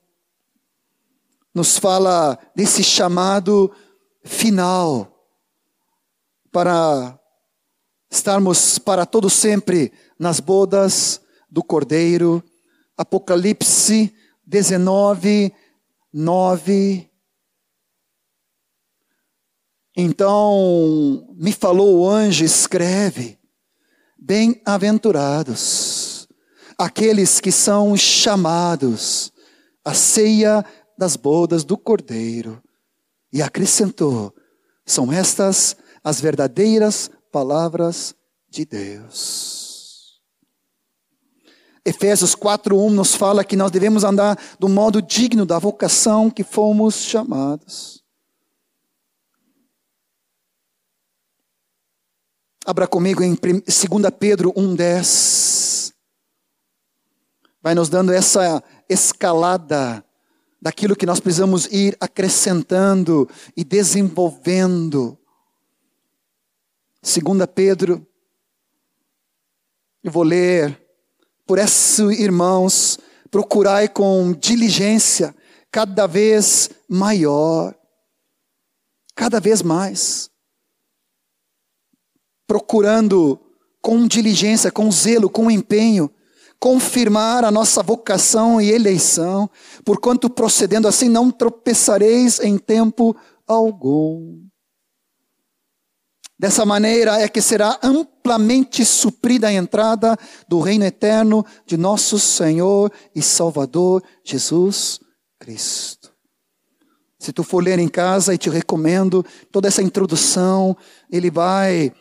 Nos fala desse chamado final para estarmos para todo sempre nas bodas do Cordeiro. Apocalipse 19, 9. Então me falou o anjo, escreve: Bem-aventurados aqueles que são chamados à ceia das bodas do Cordeiro. E acrescentou: são estas as verdadeiras palavras de Deus. Efésios 4:1 nos fala que nós devemos andar do modo digno da vocação que fomos chamados. Abra comigo em 2 Pedro 1:10. Vai nos dando essa escalada daquilo que nós precisamos ir acrescentando e desenvolvendo. Segunda Pedro, eu vou ler, por isso, irmãos, procurai com diligência cada vez maior, cada vez mais, procurando com diligência, com zelo, com empenho, confirmar a nossa vocação e eleição, porquanto procedendo assim não tropeçareis em tempo algum. Dessa maneira é que será amplamente suprida a entrada do reino eterno de nosso Senhor e Salvador Jesus Cristo. Se tu for ler em casa, e te recomendo toda essa introdução, ele vai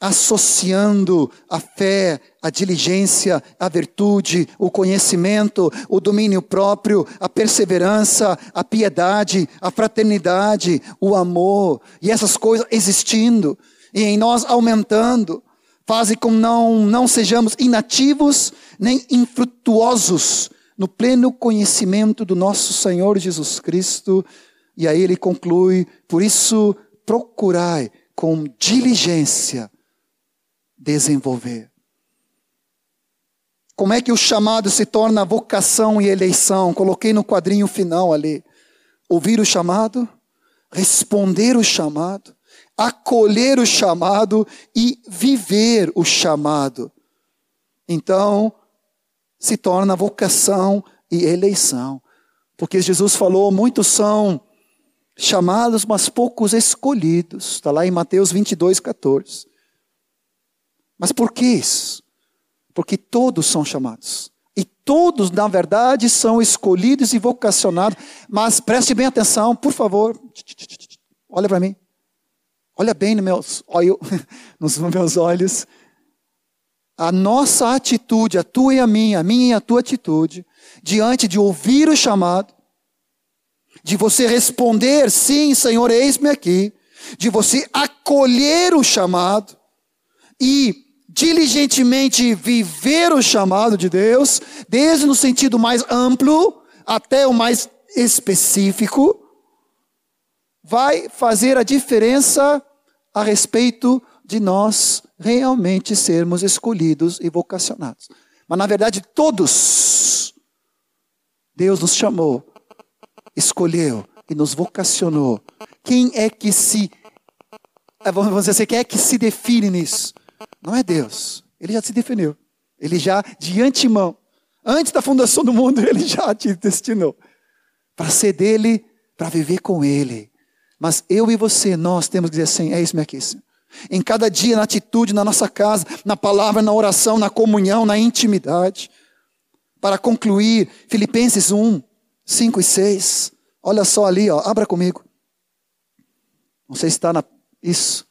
associando a fé, a diligência, a virtude, o conhecimento, o domínio próprio, a perseverança, a piedade, a fraternidade, o amor, e essas coisas existindo e em nós aumentando, fazem com não não sejamos inativos nem infrutuosos no pleno conhecimento do nosso Senhor Jesus Cristo. E aí ele conclui: por isso procurai com diligência desenvolver. Como é que o chamado se torna vocação e eleição? Coloquei no quadrinho final ali. Ouvir o chamado, responder o chamado, acolher o chamado e viver o chamado. Então, se torna vocação e eleição. Porque Jesus falou: muitos são chamados, mas poucos escolhidos. Está lá em Mateus 22, 14. Mas por que isso? Porque todos são chamados. E todos, na verdade, são escolhidos e vocacionados. Mas preste bem atenção, por favor. Olha para mim. Olha bem nos meus, nos meus olhos. A nossa atitude, a tua e a minha, a minha e a tua atitude, diante de ouvir o chamado, de você responder, sim, Senhor, eis-me aqui, de você acolher o chamado e diligentemente viver o chamado de Deus, desde no sentido mais amplo até o mais específico, vai fazer a diferença a respeito de nós realmente sermos escolhidos e vocacionados. Mas na verdade, todos, Deus nos chamou, escolheu e nos vocacionou. Quem é que se, vamos dizer assim, quem é que se define nisso? Não é Deus. Ele já se definiu. Ele já, de antemão, antes da fundação do mundo, ele já te destinou para ser dele, para viver com ele. Mas eu e você, nós temos que dizer assim: é isso, meu aqui. Em cada dia, na atitude, na nossa casa, na palavra, na oração, na comunhão, na intimidade. Para concluir, Filipenses 1, 5 e 6. Olha só ali, ó, abra comigo. Não sei se está na. Isso.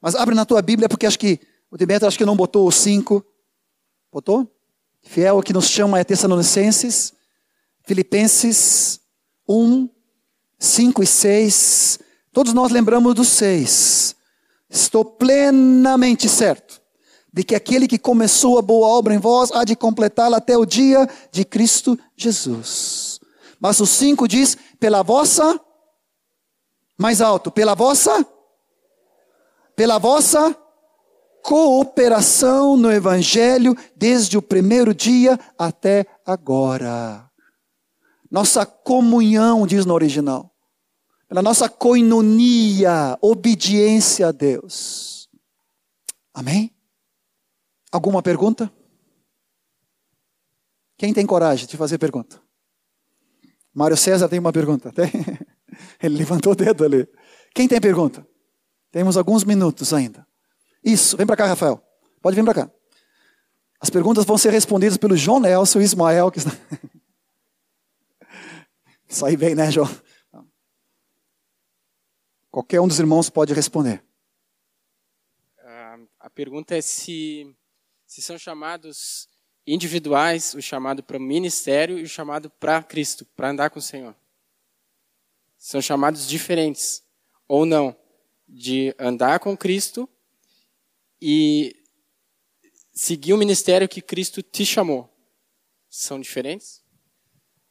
Mas abre na tua Bíblia, porque acho que o Demetrio acho que não botou o 5. Botou? Fiel que nos chama é Tessalonicenses. Filipenses 1, 5 e 6. Todos nós lembramos do 6. Estou plenamente certo de que aquele que começou a boa obra em vós há de completá-la até o dia de Cristo Jesus. Mas o 5 diz: pela vossa, mais alto, pela vossa, pela vossa cooperação no Evangelho desde o primeiro dia até agora. Nossa comunhão, diz no original pela nossa coinonia, obediência a Deus. Amém? Alguma pergunta? Quem tem coragem de fazer pergunta? Mário César tem uma pergunta. Tem? Ele levantou o dedo ali. Quem tem pergunta? Temos alguns minutos ainda. Isso, vem para cá, Rafael. Pode vir para cá. As perguntas vão ser respondidas pelo João Nelson e Ismael. Que está... Saí bem, né, João? Qualquer um dos irmãos pode responder. A pergunta é se, se são chamados individuais, o chamado para o ministério e o chamado para Cristo, para andar com o Senhor. São chamados diferentes, ou não, de andar com Cristo e seguir o ministério que Cristo te chamou. São diferentes?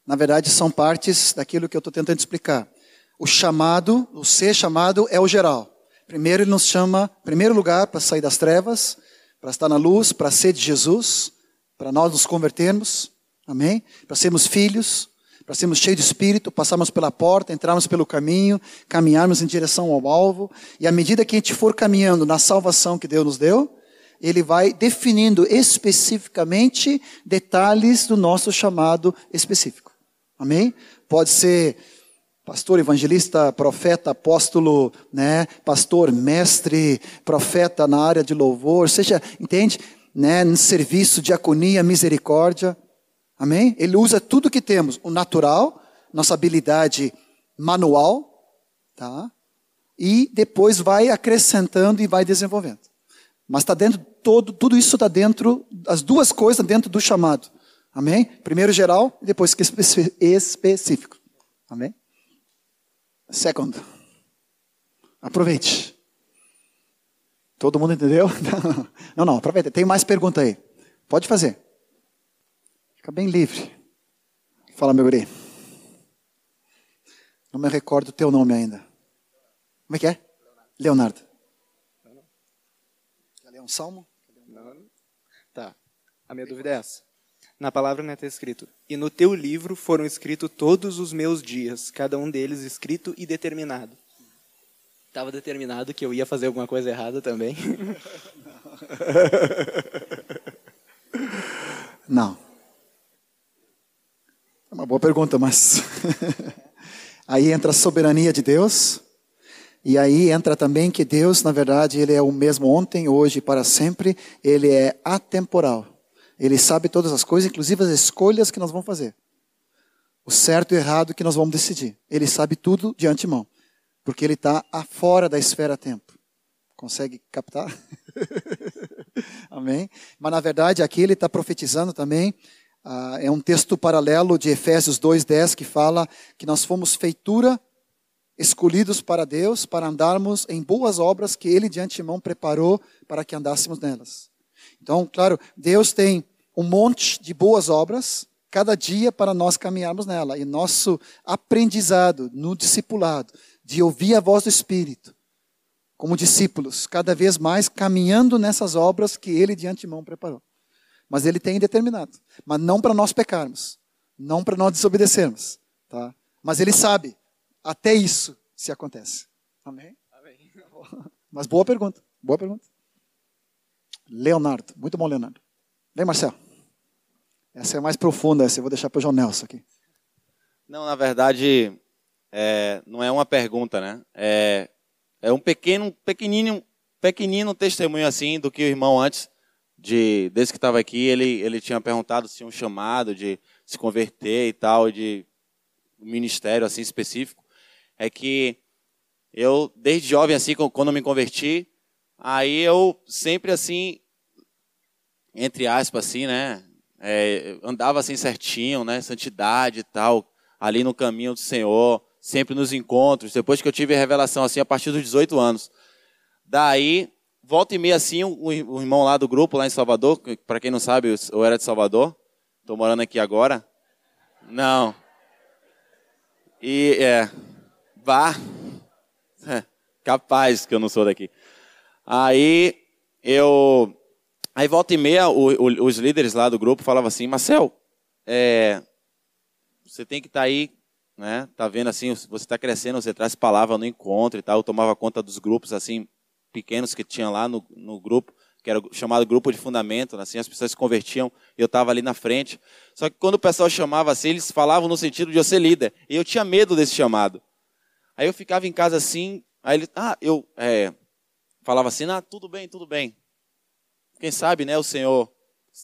Na verdade, são partes daquilo que eu estou tentando explicar o chamado, o ser chamado é o geral. Primeiro ele nos chama, em primeiro lugar, para sair das trevas, para estar na luz, para ser de Jesus, para nós nos convertermos, amém? Para sermos filhos, para sermos cheios de espírito, passarmos pela porta, entrarmos pelo caminho, caminharmos em direção ao alvo, e à medida que a gente for caminhando na salvação que Deus nos deu, ele vai definindo especificamente detalhes do nosso chamado específico. Amém? Pode ser pastor, evangelista, profeta, apóstolo, né, pastor, mestre, profeta na área de louvor, seja, entende? Né, no serviço, diaconia, misericórdia. Amém? Ele usa tudo que temos, o natural, nossa habilidade manual, tá? E depois vai acrescentando e vai desenvolvendo. Mas está dentro todo, tudo isso está dentro, as duas coisas dentro do chamado. Amém? Primeiro geral e depois específico. Amém? Second. Aproveite. Todo mundo entendeu? Não, não, aproveita. Tem mais pergunta aí. Pode fazer. Fica bem livre. Fala, meu guri. Não me recordo o teu nome ainda. Como é que é? Leonardo. Quer ler um salmo? Não. Tá. A minha dúvida é essa. Na palavra não está escrito: E no teu livro foram escritos todos os meus dias, cada um deles escrito e determinado. Estava determinado que eu ia fazer alguma coisa errada também. Não. É uma boa pergunta, mas. aí entra a soberania de Deus. E aí entra também que Deus, na verdade, Ele é o mesmo ontem, hoje e para sempre. Ele é atemporal. Ele sabe todas as coisas, inclusive as escolhas que nós vamos fazer. O certo e o errado que nós vamos decidir. Ele sabe tudo de antemão. Porque ele está fora da esfera tempo. Consegue captar? Amém? Mas na verdade aqui ele está profetizando também. Uh, é um texto paralelo de Efésios 2,10 que fala que nós fomos feitura escolhidos para Deus para andarmos em boas obras que Ele de antemão preparou para que andássemos nelas. Então, claro, Deus tem um monte de boas obras cada dia para nós caminharmos nela. E nosso aprendizado no discipulado, de ouvir a voz do Espírito, como discípulos, cada vez mais caminhando nessas obras que Ele de antemão preparou. Mas Ele tem determinado. Mas não para nós pecarmos, não para nós desobedecermos. Tá? Mas Ele sabe, até isso se acontece. Amém? Amém. Mas boa pergunta, boa pergunta. Leonardo. Muito bom, Leonardo. Vem, Marcelo. Essa é mais profunda, essa eu vou deixar para o João Nelson aqui. Não, na verdade, é, não é uma pergunta, né? É, é um pequeno, pequenino pequenino testemunho assim do que o irmão antes de desde que estava aqui ele ele tinha perguntado se tinha um chamado de se converter e tal de um ministério assim específico. É que eu desde jovem assim quando me converti aí eu sempre assim entre aspas assim né é, andava assim certinho né santidade e tal ali no caminho do Senhor sempre nos encontros. Depois que eu tive a revelação assim a partir dos 18 anos. Daí volta e meia assim, o, o irmão lá do grupo, lá em Salvador, para quem não sabe, eu era de Salvador, estou morando aqui agora. Não. E, é, vá, é, capaz que eu não sou daqui. Aí, eu, aí volta e meia, o, o, os líderes lá do grupo falavam assim, Marcel, é, você tem que estar tá aí, né, tá vendo assim, você está crescendo, você traz palavra no encontro e tal, eu tomava conta dos grupos assim, pequenos que tinha lá no, no grupo, que era chamado grupo de fundamento, assim, as pessoas se convertiam e eu estava ali na frente. Só que quando o pessoal chamava assim, eles falavam no sentido de eu ser líder, e eu tinha medo desse chamado. Aí eu ficava em casa assim, aí ele, ah, eu é, falava assim, ah, tudo bem, tudo bem. Quem sabe, né, o Senhor,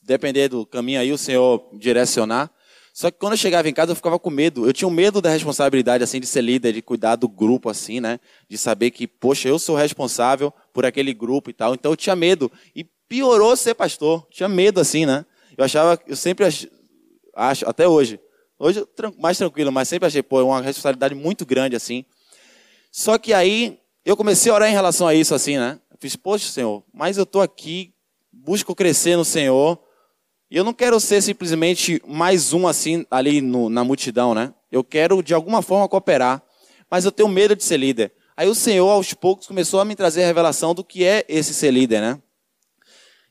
depender do caminho aí, o Senhor direcionar. Só que quando eu chegava em casa eu ficava com medo. Eu tinha um medo da responsabilidade assim de ser líder, de cuidar do grupo assim, né? De saber que, poxa, eu sou responsável por aquele grupo e tal. Então eu tinha medo e piorou ser pastor. Tinha medo assim, né? Eu achava, eu sempre ach, acho até hoje. Hoje mais tranquilo, mas sempre achei, pô, é uma responsabilidade muito grande assim. Só que aí eu comecei a orar em relação a isso assim, né? Eu fiz, poxa, Senhor, mas eu tô aqui, busco crescer no Senhor e eu não quero ser simplesmente mais um assim ali no, na multidão, né? Eu quero de alguma forma cooperar, mas eu tenho medo de ser líder. Aí o Senhor, aos poucos, começou a me trazer a revelação do que é esse ser líder, né?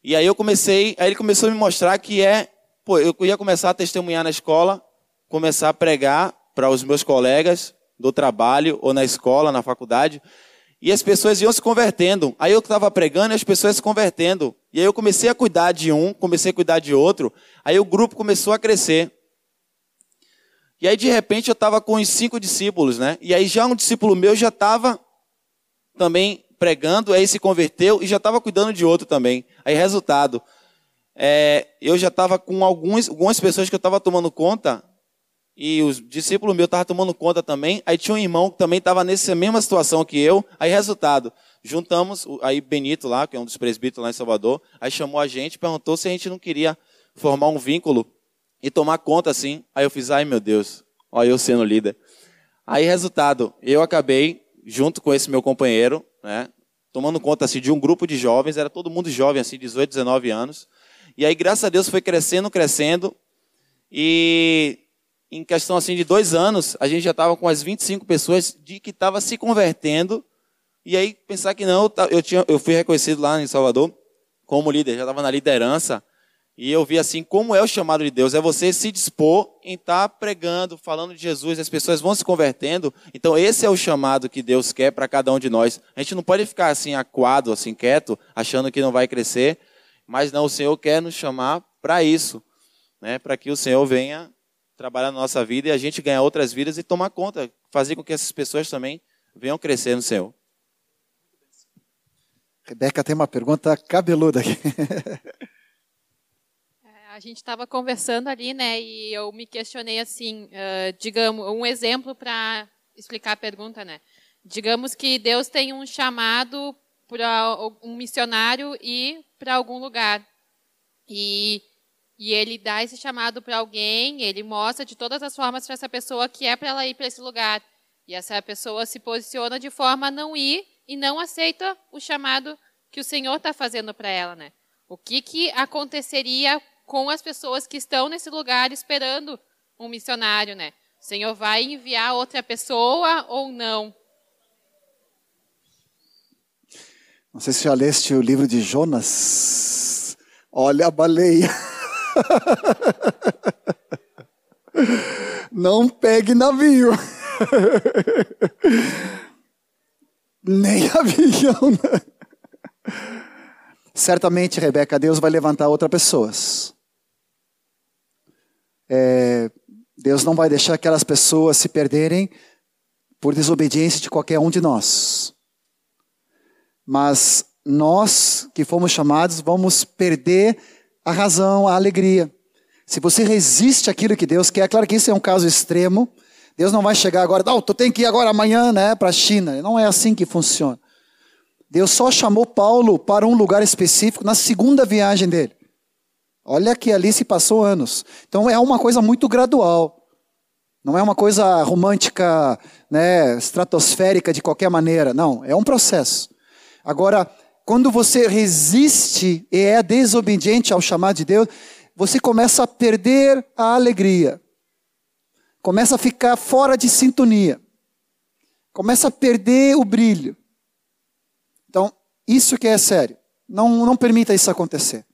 E aí eu comecei, aí ele começou a me mostrar que é, pô, eu ia começar a testemunhar na escola, começar a pregar para os meus colegas do trabalho ou na escola, na faculdade, e as pessoas iam se convertendo. Aí eu estava pregando e as pessoas se convertendo. E aí eu comecei a cuidar de um, comecei a cuidar de outro. Aí o grupo começou a crescer. E aí de repente eu estava com os cinco discípulos, né? E aí já um discípulo meu já estava também pregando, aí se converteu e já estava cuidando de outro também. Aí resultado, é, eu já estava com alguns, algumas pessoas que eu estava tomando conta e os discípulos meus estavam tomando conta também. Aí tinha um irmão que também estava nessa mesma situação que eu. Aí, resultado, juntamos, aí Benito lá, que é um dos presbíteros lá em Salvador, aí chamou a gente, perguntou se a gente não queria formar um vínculo e tomar conta assim. Aí eu fiz, ai meu Deus, olha eu sendo líder. Aí, resultado, eu acabei, junto com esse meu companheiro, né, tomando conta assim, de um grupo de jovens, era todo mundo jovem, assim, 18, 19 anos. E aí, graças a Deus, foi crescendo, crescendo. E em questão assim de dois anos, a gente já estava com as 25 pessoas de que estava se convertendo. E aí pensar que não, eu, tinha, eu fui reconhecido lá em Salvador como líder, já estava na liderança. E eu vi assim como é o chamado de Deus, é você se dispor em estar tá pregando, falando de Jesus, as pessoas vão se convertendo. Então esse é o chamado que Deus quer para cada um de nós. A gente não pode ficar assim aquado, assim quieto, achando que não vai crescer, mas não, o Senhor quer nos chamar para isso, né? Para que o Senhor venha trabalhar na nossa vida e a gente ganhar outras vidas e tomar conta, fazer com que essas pessoas também venham crescer no Senhor. Rebeca tem uma pergunta cabeluda aqui. É, a gente estava conversando ali, né? E eu me questionei assim, uh, digamos, um exemplo para explicar a pergunta, né? Digamos que Deus tem um chamado para um missionário ir para algum lugar. E e ele dá esse chamado para alguém, ele mostra de todas as formas para essa pessoa que é para ela ir para esse lugar. E essa pessoa se posiciona de forma a não ir e não aceita o chamado que o Senhor está fazendo para ela, né? O que, que aconteceria com as pessoas que estão nesse lugar esperando um missionário, né? O Senhor vai enviar outra pessoa ou não? Não sei se já leste o livro de Jonas. Olha a baleia. Não pegue navio. Nem avião. Né? Certamente, Rebeca, Deus vai levantar outras pessoas. É, Deus não vai deixar aquelas pessoas se perderem por desobediência de qualquer um de nós. Mas nós que fomos chamados vamos perder a razão, a alegria. Se você resiste àquilo que Deus quer, claro que isso é um caso extremo. Deus não vai chegar agora, não, tu tem que ir agora amanhã, né, para a China. Não é assim que funciona. Deus só chamou Paulo para um lugar específico na segunda viagem dele. Olha que ali se passou anos. Então é uma coisa muito gradual. Não é uma coisa romântica, né, estratosférica de qualquer maneira. Não, é um processo. Agora, quando você resiste e é desobediente ao chamado de Deus, você começa a perder a alegria. Começa a ficar fora de sintonia. Começa a perder o brilho. Então, isso que é sério. Não, não permita isso acontecer.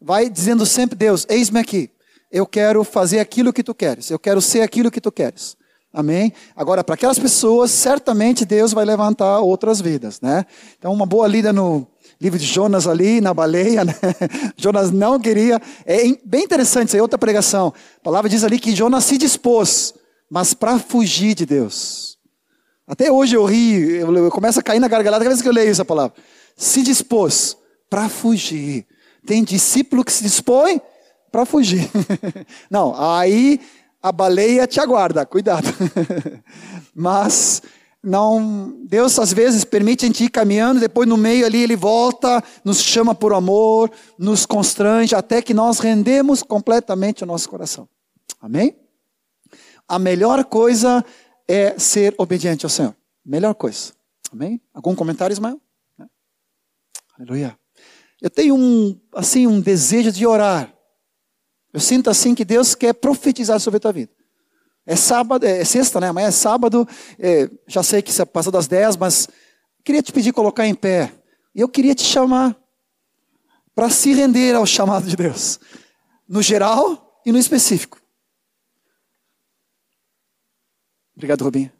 Vai dizendo sempre, Deus, eis-me aqui. Eu quero fazer aquilo que tu queres. Eu quero ser aquilo que tu queres. Amém? Agora, para aquelas pessoas, certamente Deus vai levantar outras vidas, né? Então, uma boa lida no livro de Jonas ali, na baleia, né? Jonas não queria. É bem interessante, isso é outra pregação. A palavra diz ali que Jonas se dispôs, mas para fugir de Deus. Até hoje eu ri, eu começo a cair na gargalhada cada vez que eu leio essa palavra. Se dispôs para fugir. Tem discípulo que se dispõe para fugir. Não, aí a baleia te aguarda, cuidado. Mas não, Deus às vezes permite a gente ir caminhando, depois no meio ali ele volta, nos chama por amor, nos constrange até que nós rendemos completamente o nosso coração. Amém? A melhor coisa é ser obediente ao Senhor. Melhor coisa. Amém? Algum comentário, Ismael? Aleluia. Eu tenho um, assim, um desejo de orar. Eu sinto assim que Deus quer profetizar sobre a tua vida. É sábado, é sexta, né? Amanhã é sábado. É, já sei que você passou das 10, mas queria te pedir colocar em pé. E eu queria te chamar para se render ao chamado de Deus, no geral e no específico. Obrigado, Robinho.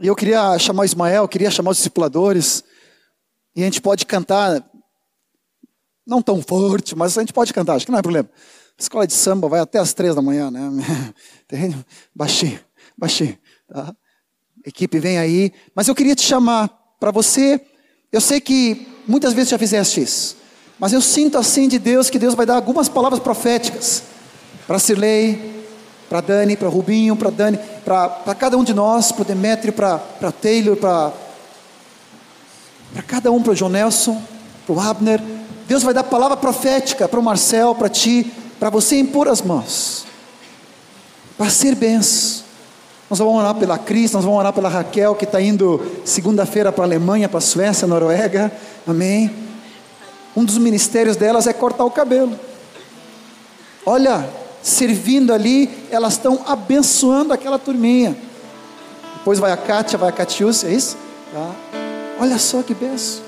E eu queria chamar o Ismael, queria chamar os discipuladores. E a gente pode cantar, não tão forte, mas a gente pode cantar, acho que não é problema. Escola de samba vai até as três da manhã, né? Baixinho, baixinho. Tá? Equipe vem aí. Mas eu queria te chamar para você. Eu sei que muitas vezes já fizeste isso. Mas eu sinto assim de Deus que Deus vai dar algumas palavras proféticas para Cirlei, para Dani, para Rubinho, para Dani, para cada um de nós, para o Demetrio, para Taylor, para para cada um, para o João Nelson, para o Abner. Deus vai dar palavra profética para o Marcel, para ti, para você impor as mãos, para ser benção. Nós vamos orar pela Cris, nós vamos orar pela Raquel, que está indo segunda-feira para a Alemanha, para a Suécia, Noruega. Amém. Um dos ministérios delas é cortar o cabelo. Olha, servindo ali, elas estão abençoando aquela turminha. Depois vai a Kátia, vai a Catiúcia, é isso? Tá. Olha só que benção.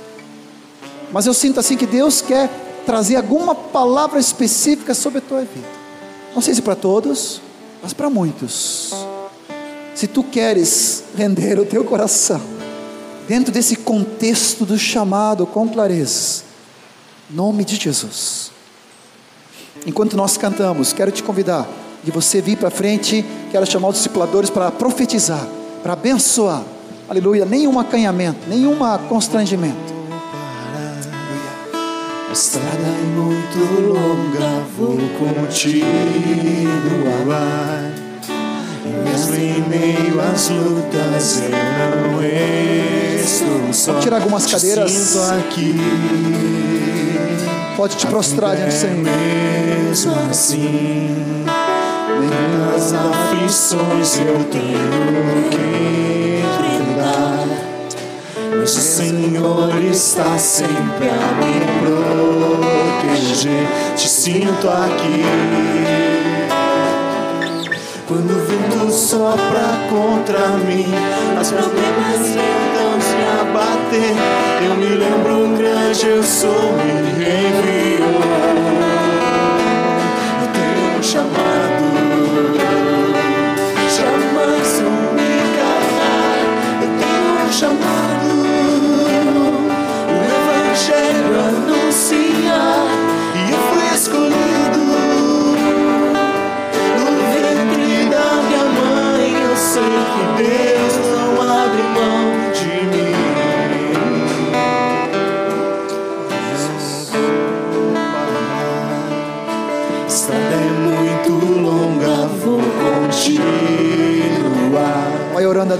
Mas eu sinto assim que Deus quer trazer alguma palavra específica sobre a tua vida. Não sei se para todos, mas para muitos. Se tu queres render o teu coração dentro desse contexto do chamado com clareza, nome de Jesus. Enquanto nós cantamos, quero te convidar de você vir para frente, quero chamar os discipuladores para profetizar, para abençoar aleluia, nenhum acanhamento, nenhum constrangimento. A estrada é muito longa, vou continuar. Mesmo em meio às lutas, eu não estou só. Vamos tirar algumas cadeiras. Aqui. Pode te prostrar diante do Senhor. Mesmo assim, nas aflições eu tenho que mas o Senhor está sempre a me proteger. Te sinto aqui. Quando o vento sopra contra mim, as problemas tentam se abater. Eu me lembro grande, eu sou me enviou. Eu tenho um chamado.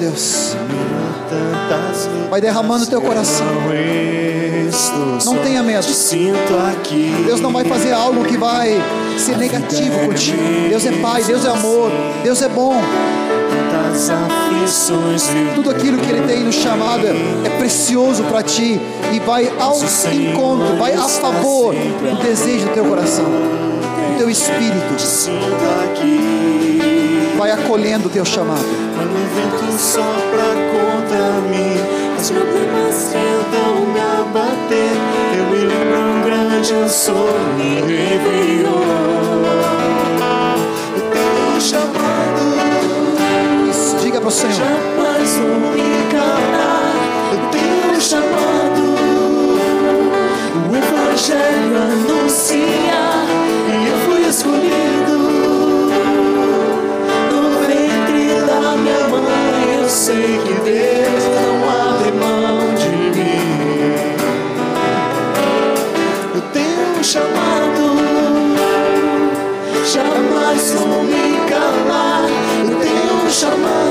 Deus. Vai derramando teu coração. Só, tenha medo. Deus não vai fazer algo que vai ser negativo contigo. Deus é Pai, Deus é amor, Deus é bom. Tudo aquilo que Ele tem no chamado é precioso para ti e vai ao encontro, vai a favor do desejo do teu coração, do teu espírito. Vai acolhendo o teu chamado. Sopra contra mim, os problemas tentam me abater. Eu me lembro um grande sou me Isso, diga para o Senhor. jamais sei que Deus não abre mão de mim. O teu chamado jamais vou me calar. O teu chamado,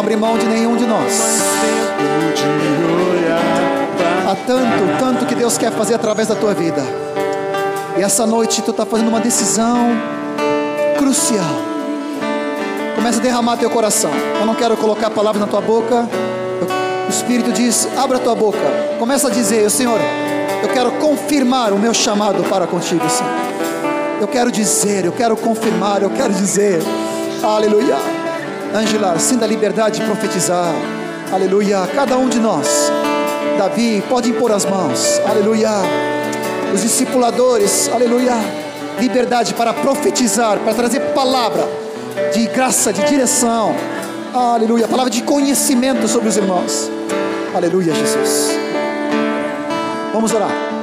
abre mão de nenhum de nós. Há tanto, tanto que Deus quer fazer através da tua vida. E essa noite tu está fazendo uma decisão crucial. Começa a derramar teu coração. Eu não quero colocar palavras na tua boca. O Espírito diz: abra tua boca. Começa a dizer: Senhor, eu quero confirmar o meu chamado para contigo, Senhor. Eu quero dizer, eu quero confirmar, eu quero dizer. Aleluia. Angela, sinta a liberdade de profetizar. Aleluia. Cada um de nós. Davi, pode impor as mãos. Aleluia. Os discipuladores. Aleluia. Liberdade para profetizar, para trazer palavra de graça, de direção. Aleluia. Palavra de conhecimento sobre os irmãos. Aleluia, Jesus. Vamos orar.